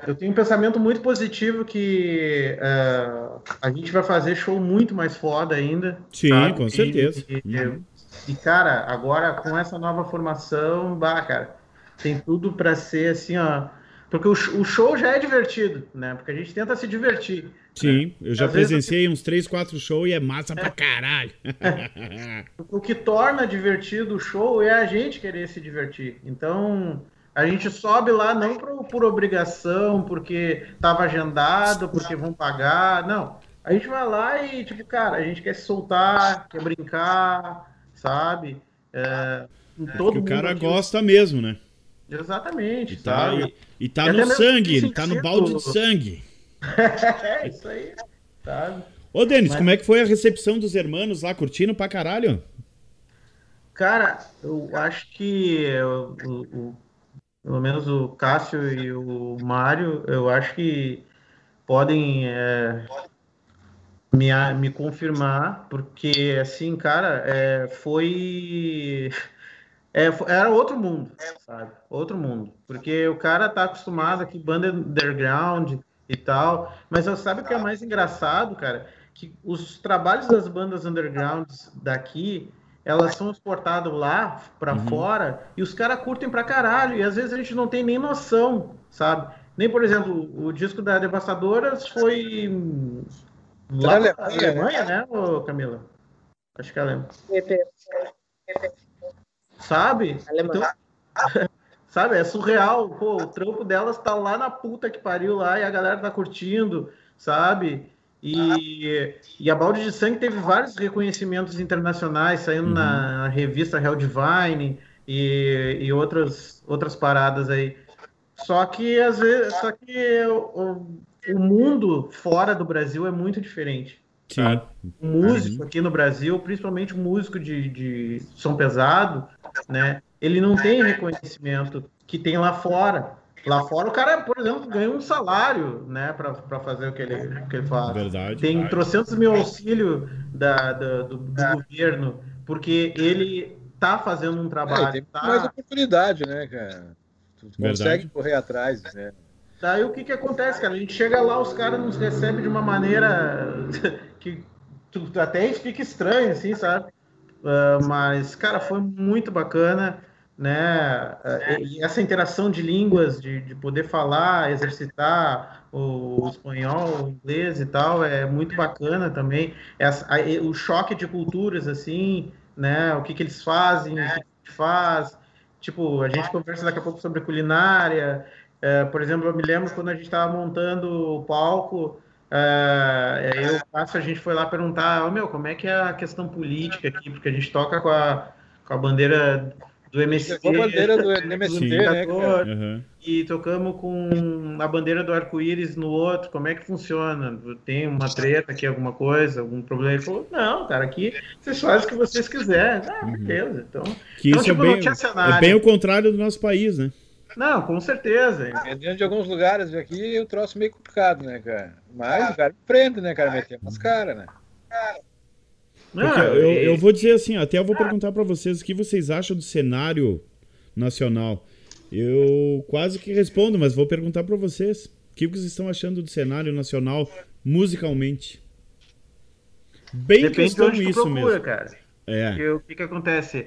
eu tenho um pensamento muito positivo que uh, a gente vai fazer show muito mais foda ainda. Sim, sabe? com certeza. E, e, e, cara, agora com essa nova formação, bah, cara, tem tudo para ser assim, ó. Porque o, o, show já é divertido, né? Porque a gente tenta se divertir. Sim, né? eu já Às presenciei uns 3, 4 shows e é massa é. pra caralho. *laughs* o que torna divertido o show é a gente querer se divertir. Então, a gente sobe lá não por, por obrigação, porque estava agendado, porque vão pagar. Não. A gente vai lá e, tipo, cara, a gente quer se soltar, quer brincar, sabe? É, é todo o cara aqui... gosta mesmo, né? Exatamente, e tá? E, e tá no sangue, ele tá no balde de sangue. *laughs* é, isso aí, sabe? Ô, Denis, Mas... como é que foi a recepção dos hermanos lá, curtindo pra caralho? Cara, eu acho que o, o, pelo menos o Cássio e o Mário, eu acho que podem é, me, me confirmar, porque, assim, cara, é, foi. É, era outro mundo, sabe? Outro mundo. Porque o cara tá acostumado aqui, banda underground e tal. Mas eu sabe o que é mais engraçado, cara? Que os trabalhos das bandas undergrounds daqui elas são exportadas lá para uhum. fora e os caras curtem pra caralho. E às vezes a gente não tem nem noção, sabe? Nem, por exemplo, o disco da Devastadoras foi lá na Alemanha, Alemanha, né, né Camila? Acho que é Alemanha. Sabe? Então, sabe, é surreal. Pô, o trampo delas tá lá na puta que pariu lá e a galera tá curtindo, sabe? E, e a Balde de Sangue teve vários reconhecimentos internacionais, saindo uhum. na revista Hell Divine e, e outras, outras paradas aí. Só que às vezes, só que o, o mundo fora do Brasil é muito diferente. Sim. O músico uhum. aqui no Brasil, principalmente o músico de, de som pesado, né? Ele não tem reconhecimento que tem lá fora. Lá fora o cara, por exemplo, ganha um salário, né, para fazer o que ele, o que ele faz. Verdade. Tem verdade. trocentos mil auxílio da, da do, do é. governo, porque ele tá fazendo um trabalho. É, tem tá... mais oportunidade, né, cara? Tu verdade. consegue correr atrás, né? Daí o que que acontece, cara? A gente chega lá, os caras nos recebem de uma maneira *laughs* que tu, até fica estranho, assim, sabe? Uh, mas, cara, foi muito bacana né? É, e essa interação de línguas, de, de poder falar, exercitar o, espanhol, o inglês e tal, é muito bacana também. Essa, a, o choque de culturas, assim, né? O que, que eles fazem, o que a gente faz. Tipo, a gente conversa daqui a pouco sobre culinária. É, por exemplo, eu me lembro quando a gente estava montando o palco, é, eu, a gente foi lá perguntar, oh, meu, como é que é a questão política aqui? Porque a gente toca com a, com a bandeira do MST. a bandeira do *laughs* MST, né, uhum. E tocamos com a bandeira do arco-íris no outro. Como é que funciona? Tem uma treta aqui, alguma coisa, algum problema? Ele falou, não, cara, aqui vocês fazem o que vocês quiserem. Ah, uhum. beleza. Então, que então, isso é tipo, é, bem, é bem o contrário do nosso país, né? Não, com certeza. Dentro de alguns lugares aqui, o troço meio complicado, né, cara? Mas o cara prende, né, cara? Meter umas caras, né? Cara. Eu, eu vou dizer assim, até eu vou perguntar para vocês o que vocês acham do cenário nacional. Eu quase que respondo, mas vou perguntar para vocês. O que vocês estão achando do cenário nacional musicalmente? Bem Depende questão de isso procura, mesmo. cara. É. o que, que acontece?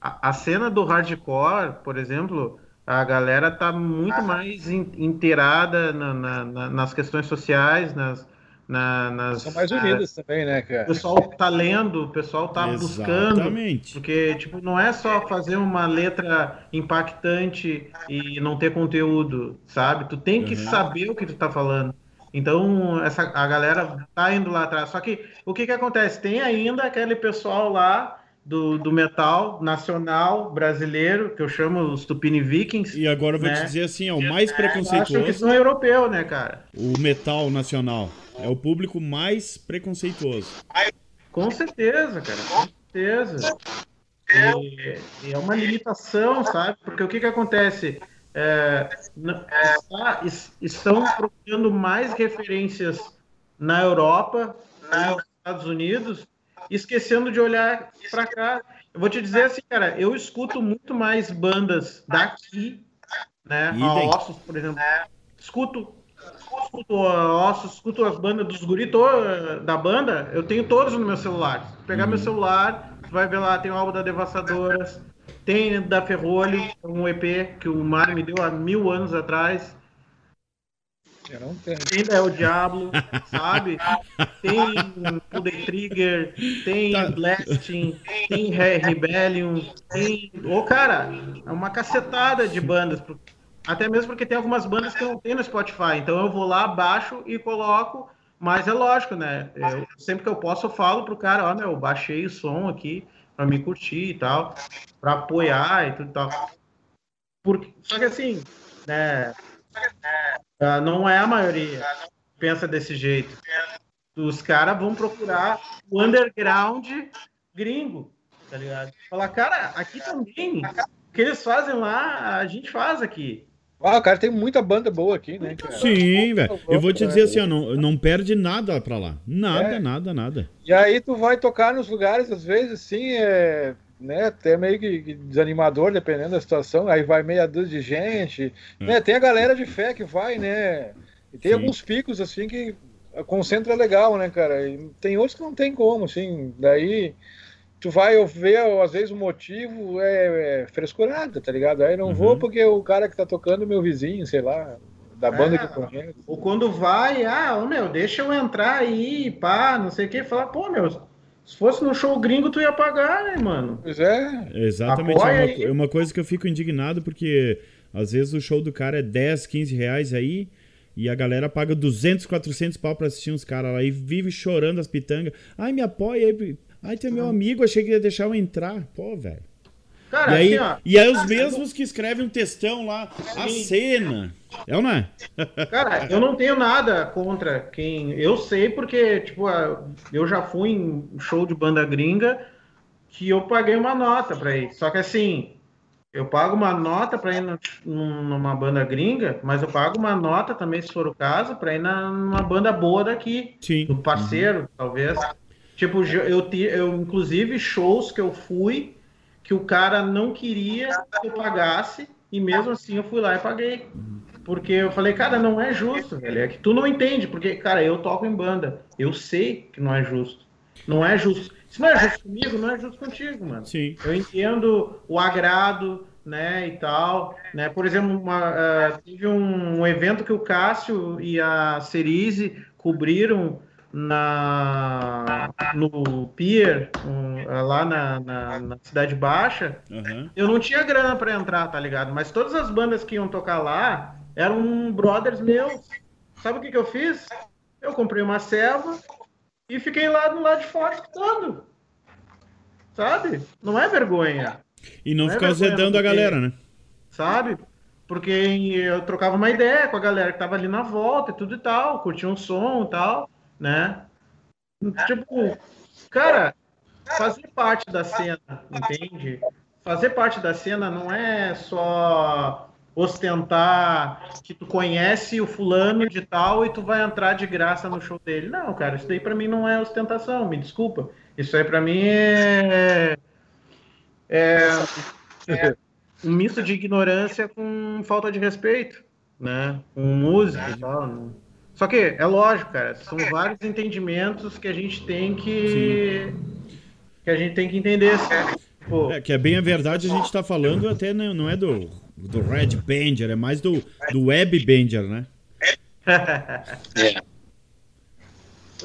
A, a, cena do hardcore, por exemplo, a galera tá muito mais in, inteirada na, na, na, nas questões sociais, nas, na, nas. São mais unidas é, também, né, cara? O pessoal tá lendo, o pessoal tá Exatamente. buscando. Porque, tipo, não é só fazer uma letra impactante e não ter conteúdo, sabe? Tu tem que uhum. saber o que tu tá falando. Então, essa, a galera tá indo lá atrás. Só que o que que acontece? Tem ainda aquele pessoal lá do, do metal nacional brasileiro, que eu chamo os Tupini Vikings. E agora eu vou né? te dizer assim, é o mais preconceituoso. acho que são europeu, né, cara? O metal nacional. É o público mais preconceituoso. Com certeza, cara. Com certeza. E, e é uma limitação, sabe? Porque o que que acontece? É, está, estão procurando mais referências na Europa, nos Estados Unidos, esquecendo de olhar para cá. Eu vou te dizer assim, cara, eu escuto muito mais bandas daqui, né? A Ossos, por exemplo. Escuto, escuto Ossos, escuto as bandas dos guritos da banda, eu tenho todos no meu celular. Se pegar meu uhum. celular, tu vai ver lá, tem o álbum da Devassadoras, tem da Ferrolho, um EP que o Mário me deu há mil anos atrás. Eu não tenho. Tem é o Diablo, sabe? Tem Poder Trigger, tem tá. Blasting, tem Rebellion, tem. Ô, cara, é uma cacetada de bandas. Até mesmo porque tem algumas bandas que não tem no Spotify. Então eu vou lá, baixo e coloco. Mas é lógico, né? Eu, sempre que eu posso, eu falo pro cara, ó, oh, meu, baixei o som aqui para me curtir e tal, para apoiar e tudo e tal. Porque, só que assim, né? Uh, não é a maioria pensa desse jeito. Os caras vão procurar o underground gringo, tá ligado? Falar, cara, aqui também, o que eles fazem lá, a gente faz aqui. Ah, o cara tem muita banda boa aqui, né, cara? Sim, velho. Eu vou te dizer assim, ó, não, não perde nada pra lá. Nada, é. nada, nada. E aí tu vai tocar nos lugares, às vezes, assim, é né, até meio que desanimador, dependendo da situação, aí vai meia dúzia de gente, hum. né, tem a galera de fé que vai, né, e tem Sim. alguns picos, assim, que concentra legal, né, cara, e tem outros que não tem como, assim, daí tu vai ver, às vezes, o motivo é, é frescurada, tá ligado, aí não uhum. vou porque o cara que tá tocando é meu vizinho, sei lá, da banda é, que eu conheço. Ou quando vai, ah, meu, deixa eu entrar aí, pá, não sei o que, falar, pô, meu, se fosse no show gringo, tu ia pagar, né, mano? Pois é. Exatamente. é uma, é uma, coisa que eu fico indignado, porque às vezes o show do cara é 10, 15 reais aí, e a galera paga 200, 400 pau pra assistir uns caras lá e vive chorando as pitangas. Ai, me apoia aí. Ai, é meu amigo, achei que ia deixar eu entrar. Pô, velho. Cara, e aí, assim, e aí os mesmos que escrevem um textão lá, a cena. É ou não é? *laughs* Cara, eu não tenho nada contra quem. Eu sei porque, tipo, eu já fui em show de banda gringa que eu paguei uma nota pra ir. Só que assim, eu pago uma nota para ir numa banda gringa, mas eu pago uma nota também, se for o caso, para ir numa banda boa daqui. Sim. Do parceiro, uhum. talvez. Tipo, eu, eu, inclusive, shows que eu fui que o cara não queria que eu pagasse e mesmo assim eu fui lá e paguei. Porque eu falei, cara, não é justo, velho. É que tu não entende, porque, cara, eu toco em banda. Eu sei que não é justo. Não é justo. Se não é justo comigo, não é justo contigo, mano. Sim. Eu entendo o agrado, né, e tal. Né? Por exemplo, uma, uh, teve um, um, evento que o Cássio e a Cerise cobriram na, no Pier, um, lá na, na, na, Cidade Baixa, uhum. eu não tinha grana para entrar, tá ligado? Mas todas as bandas que iam tocar lá eram brothers meus. Sabe o que, que eu fiz? Eu comprei uma serva e fiquei lá do lado de fora escutando. Sabe? Não é vergonha. E não, não ficar é azedando a galera, né? Sabe? Porque eu trocava uma ideia com a galera que tava ali na volta e tudo e tal, curtia um som e tal né? Tipo, cara, fazer parte da cena, entende? Fazer parte da cena não é só ostentar que tu conhece o fulano de tal e tu vai entrar de graça no show dele. Não, cara, isso daí para mim não é ostentação, me desculpa. Isso aí para mim é, é, é um misto de ignorância com falta de respeito, né? Com música e tal. Né? Só que é lógico, cara, são vários entendimentos que a gente tem que Sim. que a gente tem que entender. Tipo, É, que é bem a verdade, a gente tá falando até né, não é do, do Red Banger, é mais do, do Web Banger, né? *laughs* É.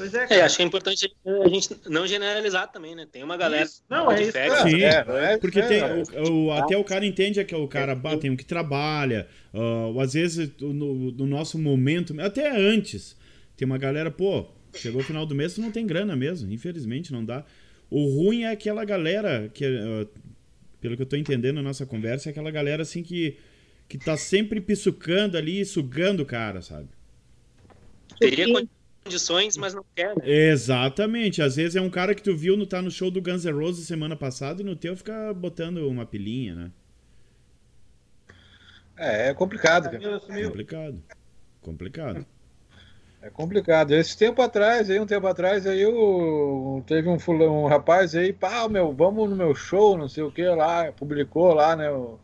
pois é, É, cara. acho que é importante a gente não generalizar também, né? Tem uma galera Isso. Não, é isso. Sim, é, não é- porque é, tem, é. o, o- até o cara entende que é o cara bah, tem um que trabalha, ou às vezes no, no nosso momento, até antes, tem uma galera, pô, chegou o final do mês, tu não tem grana mesmo, infelizmente não dá. O ruim é aquela galera que, ah, pelo que eu tô entendendo na nossa conversa, é aquela galera assim que, que tá sempre pissucando ali, sugando o cara, sabe? teria condições, mas não quer, né? Exatamente. Às vezes é um cara que tu viu no tá no show do Guns N' Roses semana passada e no teu fica botando uma pilinha, né? É, é complicado, sumiu. Complicado. Complicado. É complicado. Esse tempo atrás, aí, um tempo atrás, aí eu teve um, fulano, um rapaz aí, pá, meu, vamos no meu show, não sei o que lá, publicou lá, né, o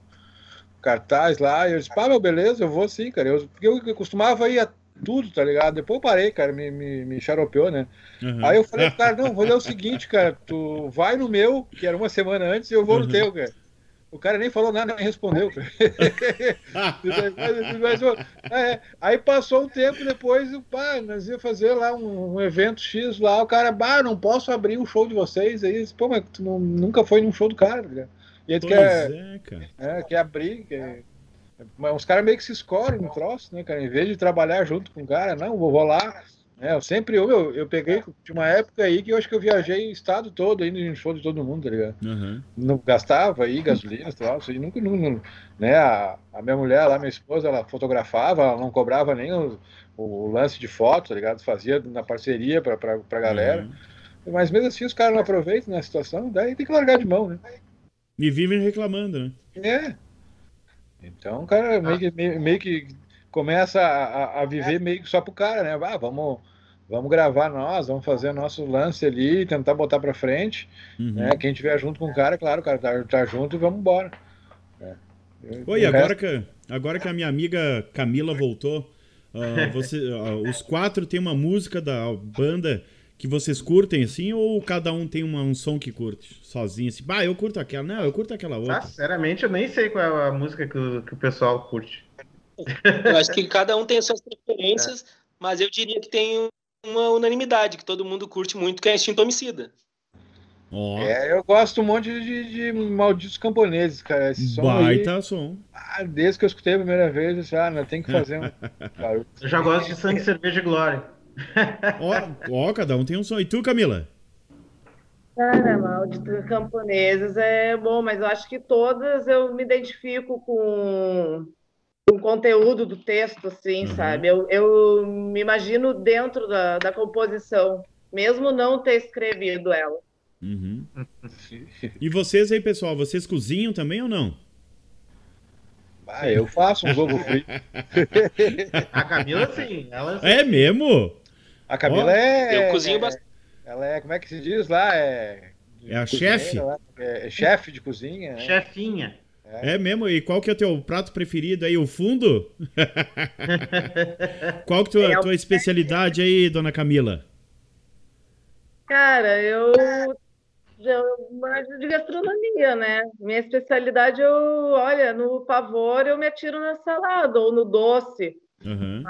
cartaz lá, e eu disse, pá, meu, beleza, eu vou sim, cara. Eu, porque eu costumava ir a tudo, tá ligado? Depois eu parei, cara, me, me, me xaropeou, né? Aham. Aí eu falei pro *laughs* cara, não, vou fazer o seguinte, cara, tu vai no meu, que era uma semana antes, e eu vou no Uhum. teu, cara. O cara nem falou nada, nem respondeu, cara. *laughs* É, aí passou um tempo depois, pá, nós ia fazer lá um, um evento X lá, o cara, bah, não posso abrir um show de vocês. Aí, pô, mas tu não- nunca foi num show do cara, tá ligado? E aí tu Pois quer, é, cara. é, quer abrir, quer... Mas os caras meio que se escoram no troço, né, cara? Em vez de trabalhar junto com o cara, não, vou, lá. É, eu sempre, eu, eu, peguei, tinha uma época aí que eu acho que eu viajei o estado todo, indo em show de todo mundo, tá ligado? Aham. não gastava aí gasolina, troço, e nunca, não, não- né, a, a minha mulher lá, minha esposa, ela fotografava, ela não cobrava nem o, o lance de foto, tá ligado? Fazia na parceria pra, pra, pra galera, Aham. mas mesmo assim os caras não aproveitam na situação, daí tem que largar de mão, né? E vivem reclamando, né? É. Então o cara meio que, meio, meio que começa a, a- viver meio que só pro cara, né? Ah, vamos, vamos gravar nós, vamos fazer nosso lance ali, tentar botar pra frente, Uhum. né? Quem tiver junto com o cara, claro, o cara tá, tá junto e vamos embora. É. Oi, O agora resto- que, agora que a minha amiga Camila voltou, ah, você, ah, os quatro tem uma música da banda que vocês curtem, assim, ou cada um tem uma- um som que curte? Sozinho, assim, bah, eu curto aquela, não, eu curto aquela Ah, outra. sinceramente, eu nem sei qual é a música que o, que o pessoal curte. Eu acho que cada um tem as suas preferências, *laughs* mas eu diria que tem uma unanimidade, que todo mundo curte muito, que é Instinto Homicida. Ó, É, eu gosto um monte de, de malditos camponeses, cara. Esse som baita aí, som. ah, desde que eu escutei a primeira vez, eu disse, ah, não, tem que fazer um. *laughs* Eu já gosto de sangue, cerveja e glória. Ó, ó, cada um tem um som. E tu, Camila? Cara, Malditos Camponeses é bom, mas eu acho que todas eu me identifico com, com o conteúdo do texto, assim, Uhum. sabe? Eu, eu me imagino dentro da, da composição, mesmo não ter escrevido ela. Uhum. *laughs* E vocês aí, pessoal, vocês cozinham também ou não? Ah, eu faço um ovo frito. *laughs* A Camila, sim. Ela É mesmo? A Camila Ó, é. Eu cozinho é- bastante. Ela é, como é que se diz lá? É. É a chefe? É, é chefe de cozinha. né? chefinha. É mesmo? E qual que é o teu prato preferido aí? O fundo? *laughs* qual que é a É tua, o- tua especialidade aí, dona Camila? Cara, eu, eu manjo de gastronomia, né? Minha especialidade, eu, olha, no pavor eu me atiro na salada ou no doce. Aham.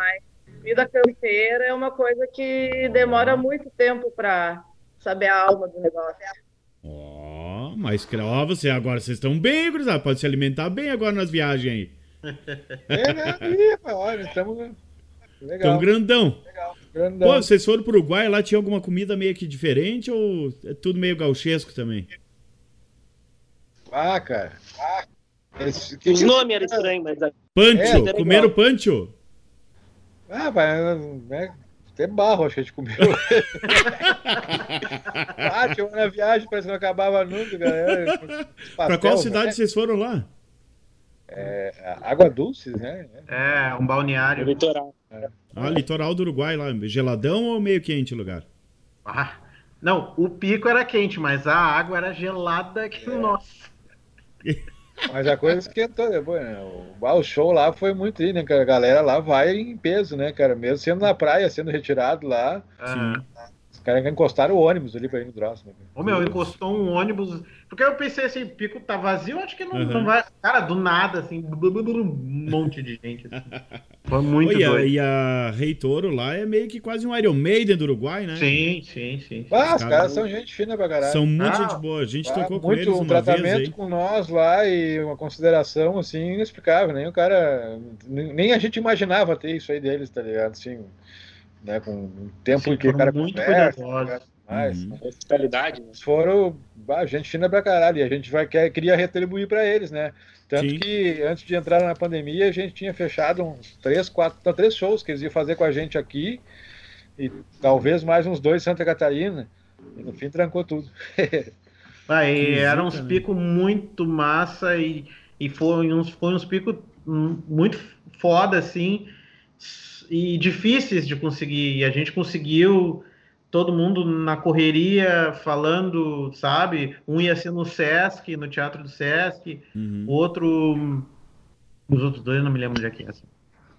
Comida campeira é uma coisa que demora muito tempo para saber a alma do negócio. Ó, mas que- ó, você agora vocês estão bem, gurizada. Pode se alimentar bem agora nas viagens aí. É, né? Olha, estamos. Tão Legal. grandão. grandão. Pô, vocês foram pro Uruguai, lá tinha alguma comida meio que diferente ou é tudo meio gauchesco também? Ah, cara. Ah, esse- que Os nomes eram estranhos, mas a- Pancho, É, comeram legal. pancho? Ah, vai, né? Até barro, acho que a gente comeu. *laughs* ah, tinha uma viagem, parece que não acabava nunca, galera. Pra qual cidade vocês foram lá? É, Água Dulce, né? É, um balneário. litoral. Ah, litoral do Uruguai lá. Geladão ou meio quente o lugar? Ah, não, o pico era quente, mas a água era gelada que, nossa. *laughs* Mas a coisa esquentou depois, né? O, ah, o show lá foi muito aí, né, cara? A galera lá vai em peso, né, cara? Mesmo sendo na praia, sendo retirado lá, os caras encostaram o ônibus ali pra ir no troço. Né? Ô, meu, encostou um ônibus. Porque eu pensei assim, pico tá vazio, acho que não, Uhum. não vai. Cara, do nada, assim, blu, blu, blu, um monte de gente. assim. Foi muito Oi, e, a, doido. e a Rei Toro lá é meio que quase um Iron Maiden do Uruguai, né? Sim, sim, sim. Ah, os caras são gente fina pra caralho. São muito Ah, gente boa. A gente Ah, tocou com muito eles um uma vez tratamento aí. com nós lá e uma consideração assim inexplicável. Nem o cara. Nem nem a gente imaginava ter isso aí deles, tá ligado? Assim, né? Com o tempo Sim, que o cara muito conversa, cuidadosos. tá ligado? Mas, Uhum. Hospitalidade, né? Foram bah, gente fina pra caralho. E a gente vai, quer, queria retribuir pra eles, né? Tanto Sim. que antes de entrar na pandemia, a gente tinha fechado uns três, quatro, não, três shows que eles iam fazer com a gente aqui. E talvez mais uns dois em Santa Catarina. E no fim trancou tudo. *laughs* Ah, e eram uns né? picos muito massa e, e foi uns, foi uns picos muito foda, assim, e difíceis de conseguir. E a gente conseguiu, todo mundo na correria, falando, sabe? Um ia ser no Sesc, no Teatro do Sesc, Uhum. o outro. Os outros dois eu não me lembro onde é que é. assim.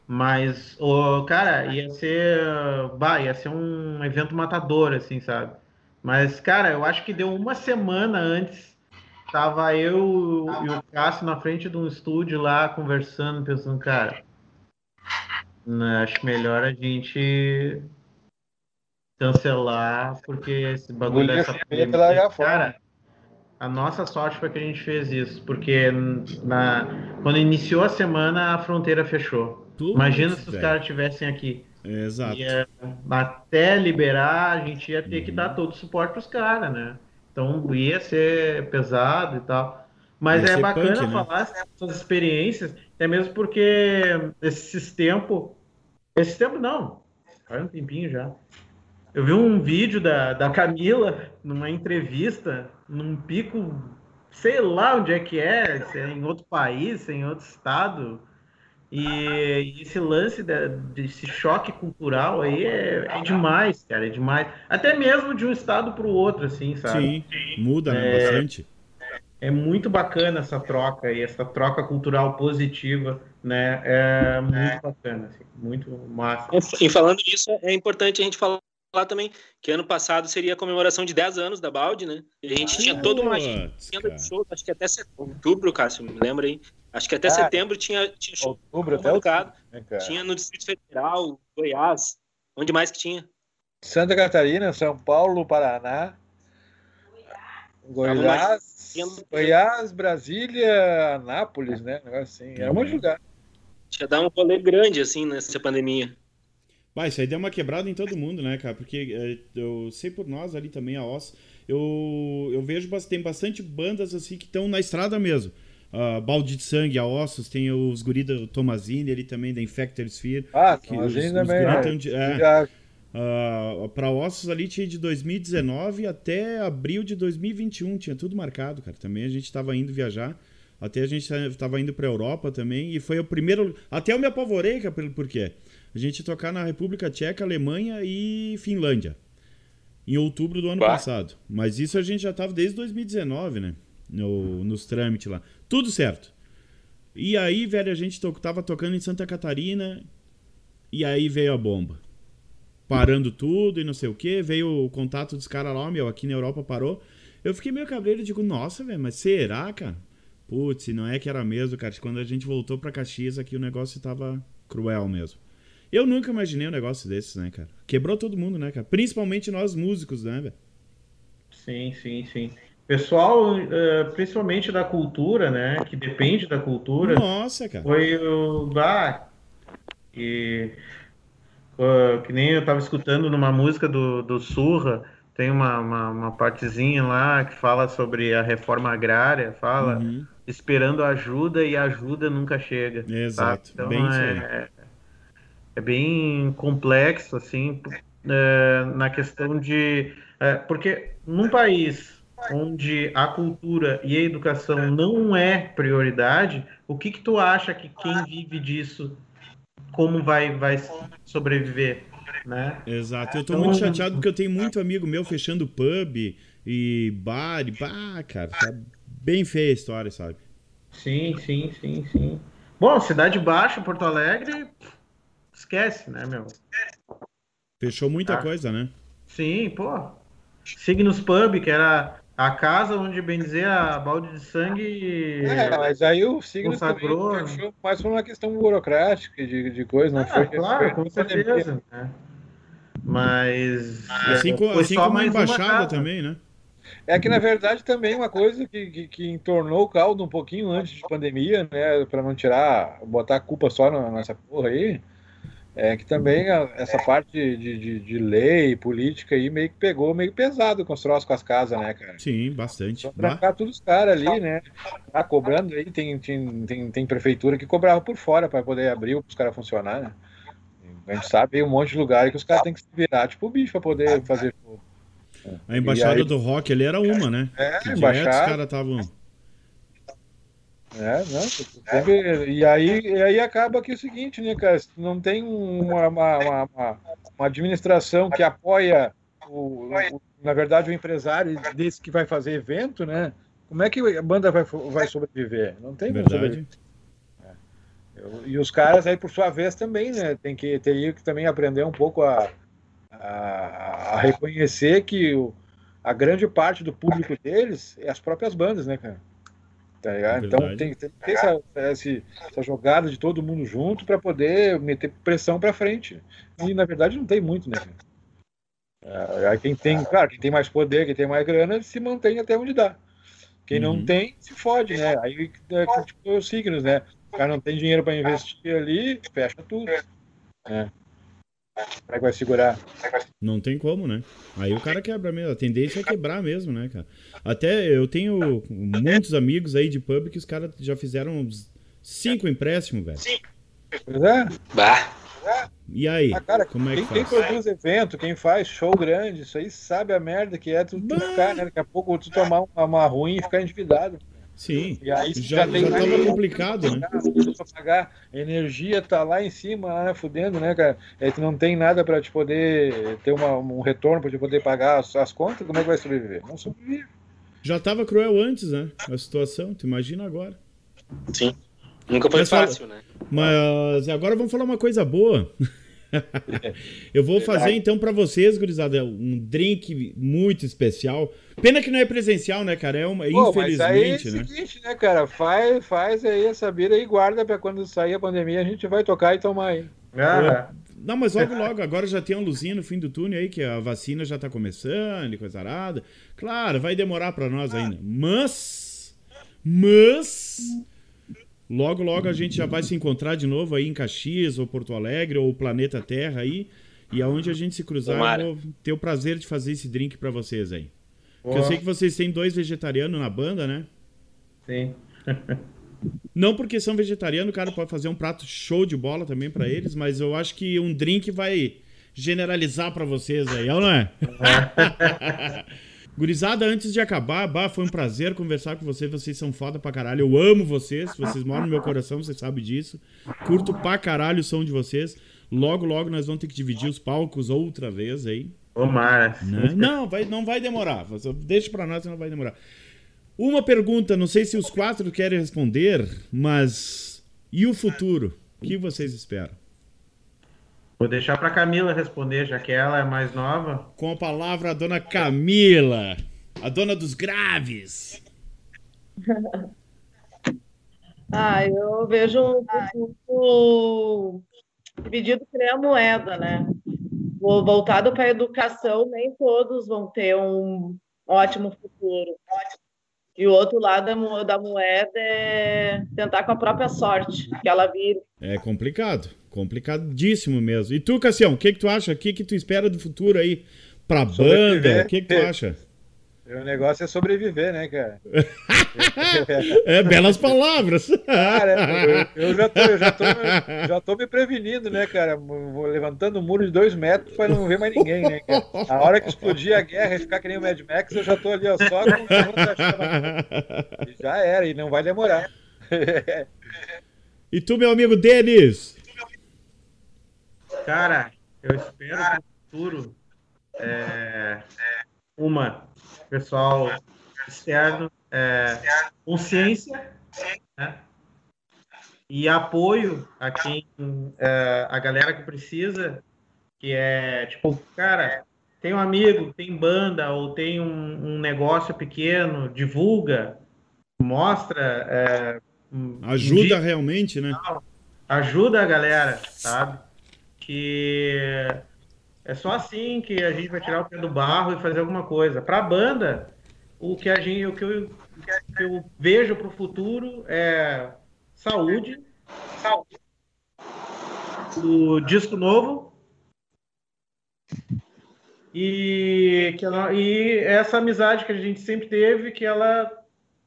Mas, o cara, ia ser. Bah, ia ser um evento matador, assim, sabe? Mas, cara, eu acho que deu uma semana antes. Tava eu e o Cássio na frente de um estúdio lá, conversando, pensando, cara. Né, acho melhor a gente cancelar, porque esse bagulho dessa a pimenta largar fora. Cara, a nossa sorte foi que a gente fez isso, porque na, quando iniciou a semana, a fronteira fechou. Putz, Imagina se os velho. caras estivessem aqui. Exato. Ia, até liberar, a gente ia ter que dar todo o suporte pros caras, né? Então ia ser pesado e tal. Mas Ia é bacana punk, né? falar essas experiências, até mesmo porque esses tempos. Esse tempo não, faz um tempinho já. Eu vi um vídeo da, da Camila numa entrevista, num pico, sei lá onde é que é, se é em outro país, se é em outro estado. E esse lance da- desse choque cultural aí é, é demais, cara, é demais. Até mesmo de um estado para o outro, assim, sabe? Sim, muda né, É. bastante. É muito bacana essa troca aí, essa troca cultural positiva, né? É muito bacana, assim, muito massa. E falando nisso, é importante a gente falar também que ano passado seria a comemoração de 10 anos da Balde, né? E a gente tinha toda uma agenda de shows, acho que até setembro, outubro, Cássio, me lembra aí. Acho que até Ah. setembro tinha, tinha show Outubro até o marcado. né, cara? Tinha no Distrito Federal, Goiás, onde mais que tinha? Santa Catarina, São Paulo, Paraná, Goiás, Tinha- Goiás, Brasília, Anápolis, né? Assim. Era um de lugar. Tinha dar um rolê grande, assim, nessa pandemia. Bah, isso aí deu uma quebrada em todo mundo, né, cara? Porque é, eu sei por nós ali também, a Oz, eu, eu vejo tem bastante bandas assim que estão na estrada mesmo. Ah, Balde de Sangue, a Ossos, tem os guri do Tomazini ali também, da Infector Sphere. Ah, que os- os também. né? tão de- é. Já- Ah, pra Ossos ali tinha de 2019 até abril de 2021, tinha tudo marcado, cara. Também a gente tava indo viajar, até a gente tava indo pra Europa também, e foi o primeiro. Até eu me apavorei, cara, pelo porquê. A gente ia tocar na República Tcheca, Alemanha e Finlândia. Em outubro do ano Bah. passado. Mas isso a gente já tava desde 2019, né? No, nos trâmites lá. Tudo certo. E aí, velho, a gente to tava tocando em Santa Catarina. E aí veio a bomba. Parando tudo e não sei o que. Veio o contato dos caras lá, meu, aqui na Europa parou. Eu fiquei meio cabreiro e digo, nossa, velho, mas será, cara? Putz, não é que era mesmo, cara. Quando a gente voltou pra Caxias aqui, o negócio tava cruel mesmo. Eu nunca imaginei um negócio desses, né, cara? Quebrou todo mundo, né, cara? Principalmente nós músicos, né, velho? Sim, sim, sim. Pessoal, eh, principalmente da cultura, né? Que depende da cultura. Nossa, cara. Foi o. Ah, e, ah, que nem eu tava escutando numa música do, do Surra, tem uma, uma, uma partezinha lá que fala sobre a reforma agrária, fala Uhum. esperando ajuda e a ajuda nunca chega. Exato, Então bem aí. é, é bem complexo, assim, é, na questão de. é, porque num país onde a cultura e a educação não é prioridade, o que que tu acha que quem vive disso, como vai, vai sobreviver, né? Exato. Eu tô Então- muito chateado porque eu tenho muito amigo meu fechando pub e bar e bah, cara. Tá bem feia a história, sabe? Sim, sim, sim, sim. Bom, Cidade Baixa, Porto Alegre, esquece, né, meu? Fechou muita Ah. coisa, né? Sim, pô. Signos Pub, que era a casa onde, bem dizer, a balde de sangue. É, mas aí o Signos Consagrou, também né? achou mais por uma questão burocrática de, de coisa, não Ah, foi. claro, foi- com certeza. né? Mas. Assim, é, assim só como a embaixada também, né? É que, na verdade, também uma coisa que, que, que entornou o caldo um pouquinho antes de pandemia, né? Para não tirar, botar a culpa só na- nessa porra aí, é que também a- essa parte de, de, de lei, política aí, meio que pegou meio pesado com os troços com as casas, né, cara? Sim, bastante. Só trancar todos os caras ali, né? Tá cobrando aí, tem, tem, tem, tem prefeitura que cobrava por fora para poder abrir para os caras funcionar, né? A gente sabe aí um monte de lugar que os caras têm que se virar, tipo bicho, para poder fazer show. A embaixada aí- do rock ali era uma, né? É, Que embaixada. os caras estavam. É, sempre- e aí, e aí acaba que é o seguinte, né, cara? Se não tem uma, uma, uma, uma- administração que apoia, o, o- na verdade, o empresário desse que vai fazer evento, né? Como é que a banda vai, vai sobreviver? Não tem como sobreviver. Verdade. Eu- E os caras aí, por sua vez, também, né? Tem que ter que também aprender um pouco a, a, a reconhecer que o, a grande parte do público deles é as próprias bandas, né, cara? Tá ligado? Então Verdade. tem, tem que ter essa, essa, essa jogada de todo mundo junto para poder meter pressão para frente. E na verdade não tem muito, né? É, aí quem tem, claro, quem tem mais poder, quem tem mais grana, se mantém até onde dá. Quem não Uhum. tem, se fode, né? Aí é tipo os signos, né? O cara não tem dinheiro para investir ali, fecha tudo. Né? Como é que vai segurar? Não tem como, né? Aí o cara quebra mesmo. A tendência é quebrar mesmo, né, cara? Até eu tenho muitos amigos aí de pub que os caras já fizeram uns cinco empréstimos, velho. Pois é. Bah. E aí? Ah, cara, Como é quem, que quem faz? produz evento, quem faz show grande, isso aí sabe a merda que é tu, tu ficar, né? Daqui a pouco tu tomar uma, uma ruim e ficar endividado. Sim. E aí Já, já, tem tava mais- complicado, né? pra pagar, energia tá lá em cima, né, fudendo, né, cara? Aí tu não tem nada pra te poder ter uma- um retorno pra te poder pagar as, as contas, como é que vai sobreviver? Não sobrevive. Já tava cruel antes, né? A situação, tu imagina agora. Sim. Nunca foi Mas fácil, né? Mas agora vamos falar uma coisa boa. *laughs* Eu vou fazer então pra vocês, gurizada, um drink muito especial. Pena que não é presencial, né, cara? É uma, Pô, mas aí é o infelizmente, né? seguinte, né, cara? Faz, faz aí essa bira e guarda pra quando sair a pandemia a gente vai tocar e tomar aí. Ah, Não, mas logo, logo, agora já tem uma luzinha no fim do túnel aí, que a vacina já tá começando e coisa arada. Claro, vai demorar pra nós ainda. Mas. Mas. Logo, logo a gente já vai se encontrar de novo aí em Caxias, ou Porto Alegre, ou Planeta Terra aí. E aonde a gente se cruzar, Tomara. eu vou ter o prazer de fazer esse drink pra vocês aí. Porque eu sei que vocês têm dois vegetarianos na banda, né? sim. *laughs* Não porque são vegetarianos, o cara pode fazer um prato show de bola também pra eles, mas eu acho que um drink vai generalizar pra vocês aí, é ou não é? *laughs* Gurizada, antes de acabar, bah, foi um prazer conversar com vocês. Vocês são foda pra caralho. Eu amo vocês. Vocês moram no meu coração, vocês sabem disso. Curto pra caralho o som de vocês. Logo, logo nós vamos ter que dividir os palcos outra vez aí. Tomara. né? Não, vai, não vai demorar. Deixa pra nós não vai demorar. Uma pergunta, não sei se os quatro querem responder, mas e o futuro? O que vocês esperam? Vou deixar pra Camila responder, já que ela é mais nova. Com a palavra a dona Camila, a dona dos graves. *laughs* Ah, eu vejo um dividido que nem a moeda, né? Vo- Voltado para a educação, nem todos vão ter um ótimo futuro. E o outro lado da mo- da moeda é tentar com a própria sorte, que ela vire. É complicado, complicadíssimo mesmo. E tu, Cassião, o que que tu acha? O que que tu espera do futuro aí pra banda? O que que tu acha? *laughs* O negócio é sobreviver, né, cara? *laughs* É, belas palavras. Cara, eu, eu já, tô, eu já, tô, *laughs* já tô me prevenindo, né, cara? Vou levantando um muro de dois metros pra não ver mais ninguém, né, cara? A hora que explodir a guerra e ficar que nem o Mad Max, eu já tô ali, ó, só com. E Já era, e não vai demorar. E tu, meu amigo Denis? Cara, eu espero que no futuro é, uma, pessoal externo, é, consciência né? e apoio a quem, é, a galera que precisa, que é tipo, cara, tem um amigo, tem banda ou tem um, um negócio pequeno, divulga, mostra. É, Ajuda realmente, né? Ajuda a galera, sabe? Que é só assim que a gente vai tirar o pé do barro e fazer alguma coisa. Para a banda, o que a gente, o que eu, o que eu vejo para o futuro é saúde, saúde, o disco novo e que ela, e essa amizade que a gente sempre teve, que ela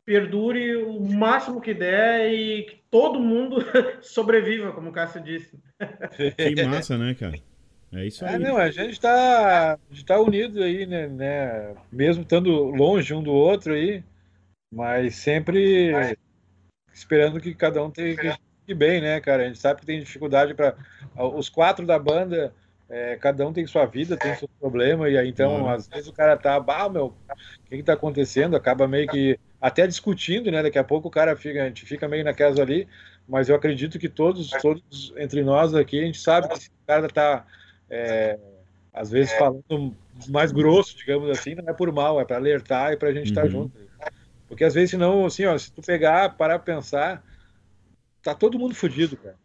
perdure o máximo que der e que todo mundo *laughs* sobreviva, como o Cássio disse. Que massa, né, cara? É isso aí. É, não, a gente está tá unido aí, né, né? Mesmo estando longe um do outro aí, mas sempre esperando que cada um tenha que bem, né, cara? A gente sabe que tem dificuldade para os quatro da banda, é, cada um tem sua vida, tem seu problema e aí então às vezes o cara tá, bah, meu, o que que tá acontecendo? Acaba meio que até discutindo, né? Daqui a pouco o cara fica, a gente fica meio na casa ali, mas eu acredito que todos, todos entre nós aqui, a gente sabe que esse cara tá, é, às vezes falando mais grosso, digamos assim, não é por mal, é para alertar e para a gente estar tá uhum. junto. Porque às vezes, senão, assim, ó, se tu pegar, parar pensar, tá todo mundo fodido, cara.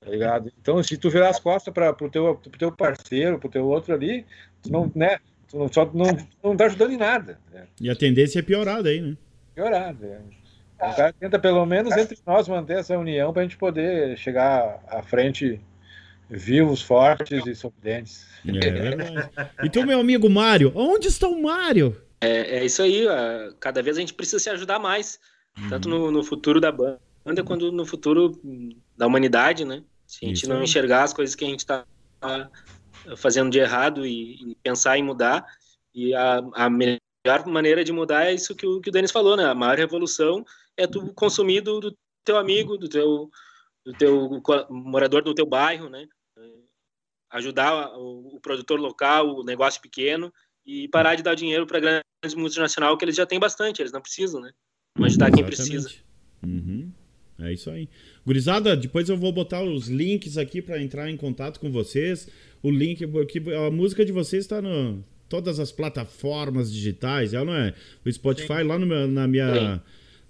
Tá ligado? Então, se tu virar as costas para pro teu, pro teu parceiro, pro teu outro ali, tu não, né? Tu não, só, não, não tá ajudando em nada. Né? E a tendência é piorar daí, né? Piorar, né? O cara tenta, pelo menos, entre nós, manter essa união para a gente poder chegar à frente vivos, fortes e sorridentes. É verdade. Então, meu amigo Mário, onde está o Mário? É, é isso aí. Cada vez a gente precisa se ajudar mais, tanto uhum. no, no futuro da banda quanto no futuro da humanidade, né? Se a gente isso não enxergar as coisas que a gente está fazendo de errado e, e, pensar em mudar, e a, a melhor maneira de mudar é isso que o, que o Denis falou, né? A maior revolução é tu consumir do, do teu amigo, do teu, do teu morador do teu bairro, né? Ajudar o, o produtor local, o negócio pequeno e parar de dar dinheiro para grandes multinacionais que eles já têm bastante, eles não precisam, né? Vamos ajudar Exatamente. quem precisa. Uhum. É isso aí. Gurizada, depois eu vou botar os links aqui para entrar em contato com vocês. O link, porque a música de vocês está no todas as plataformas digitais, é não é? O Spotify Sim. lá no meu, na minha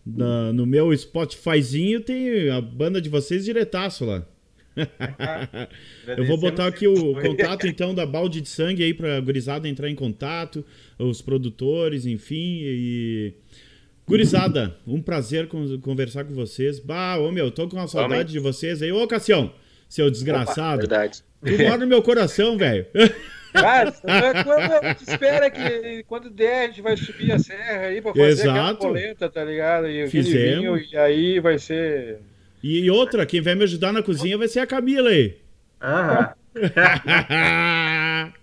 na, no meu Spotifyzinho tem a banda de vocês diretaço lá. *laughs* eu vou botar aqui o *laughs* contato então da balde de sangue aí para gurizada entrar em contato, os produtores, enfim, e gurizada, um prazer conversar com vocês. Bah, ô meu, tô com uma saudade de vocês aí. Ô, Cassião, seu desgraçado. Opa, verdade. Tu mora no meu coração, velho. *laughs* Cara, quando te espera que quando der a gente vai subir a serra aí pra fazer Exato. aquela polenta, tá ligado? E Vinho, e aí vai ser e outra, quem vai me ajudar na cozinha vai ser a Camila aí. Aham. *laughs*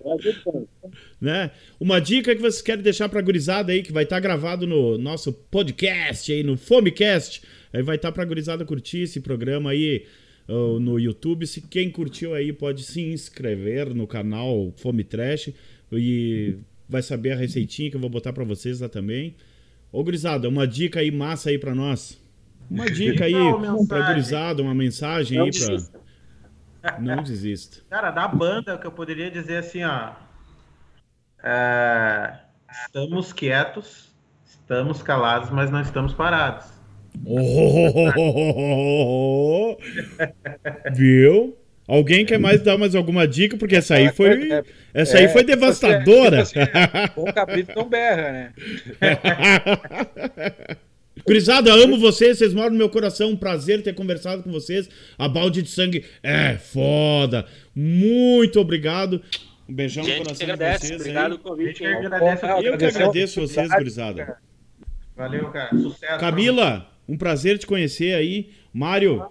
né? Uma dica que vocês querem deixar pra gurizada aí, que vai estar tá gravado no nosso podcast aí, no Fomecast. Aí vai estar tá pra gurizada curtir esse programa aí uh, no YouTube. Se quem curtiu aí pode se inscrever no canal Fome Trash e vai saber a receitinha que eu vou botar pra vocês lá também. Ô, gurizada, uma dica aí massa aí pra nós. Uma *laughs* dica aí pra gurizada, uma mensagem não aí desista. pra. Não desista. Cara, da banda que eu poderia dizer assim, ó. É... Estamos quietos, estamos calados, mas não estamos parados. Oh, *laughs* Viu? Alguém quer mais dar mais alguma dica? Porque essa aí foi. Essa aí foi devastadora. Tipo assim, bom cabrito não berra, né? *laughs* Gurizada, amo vocês, vocês moram no meu coração. Um prazer ter conversado com vocês. A balde de sangue é foda. Muito obrigado. Um beijão no coração agradece, de vocês. Obrigado pelo convite. Eu, eu que agradeço vocês, gurizada. Valeu, cara. Sucesso. Camila, um prazer te conhecer aí. Mário,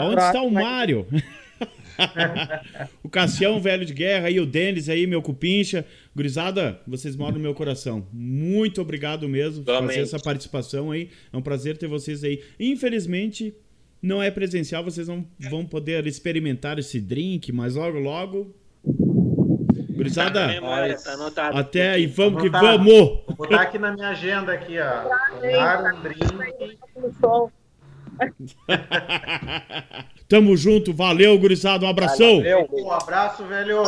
onde está o Mário? *laughs* o Cassião, velho de guerra, e o Denis aí, meu cupincha. Gurizada, vocês moram no meu coração. Muito obrigado mesmo por fazer essa participação aí. É um prazer ter vocês aí. Infelizmente, não é presencial, vocês não vão poder experimentar esse drink, mas logo, logo. Gurizada, tá tá até aí, tá vamos que vamos! Vou botar aqui na minha agenda aqui, ó. Tomar *laughs* Tamo junto, valeu, gurizada, um abração. Valeu, um abraço, velho.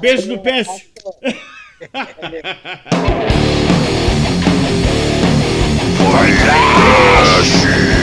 Beijo no pé. Flash! *laughs* *laughs*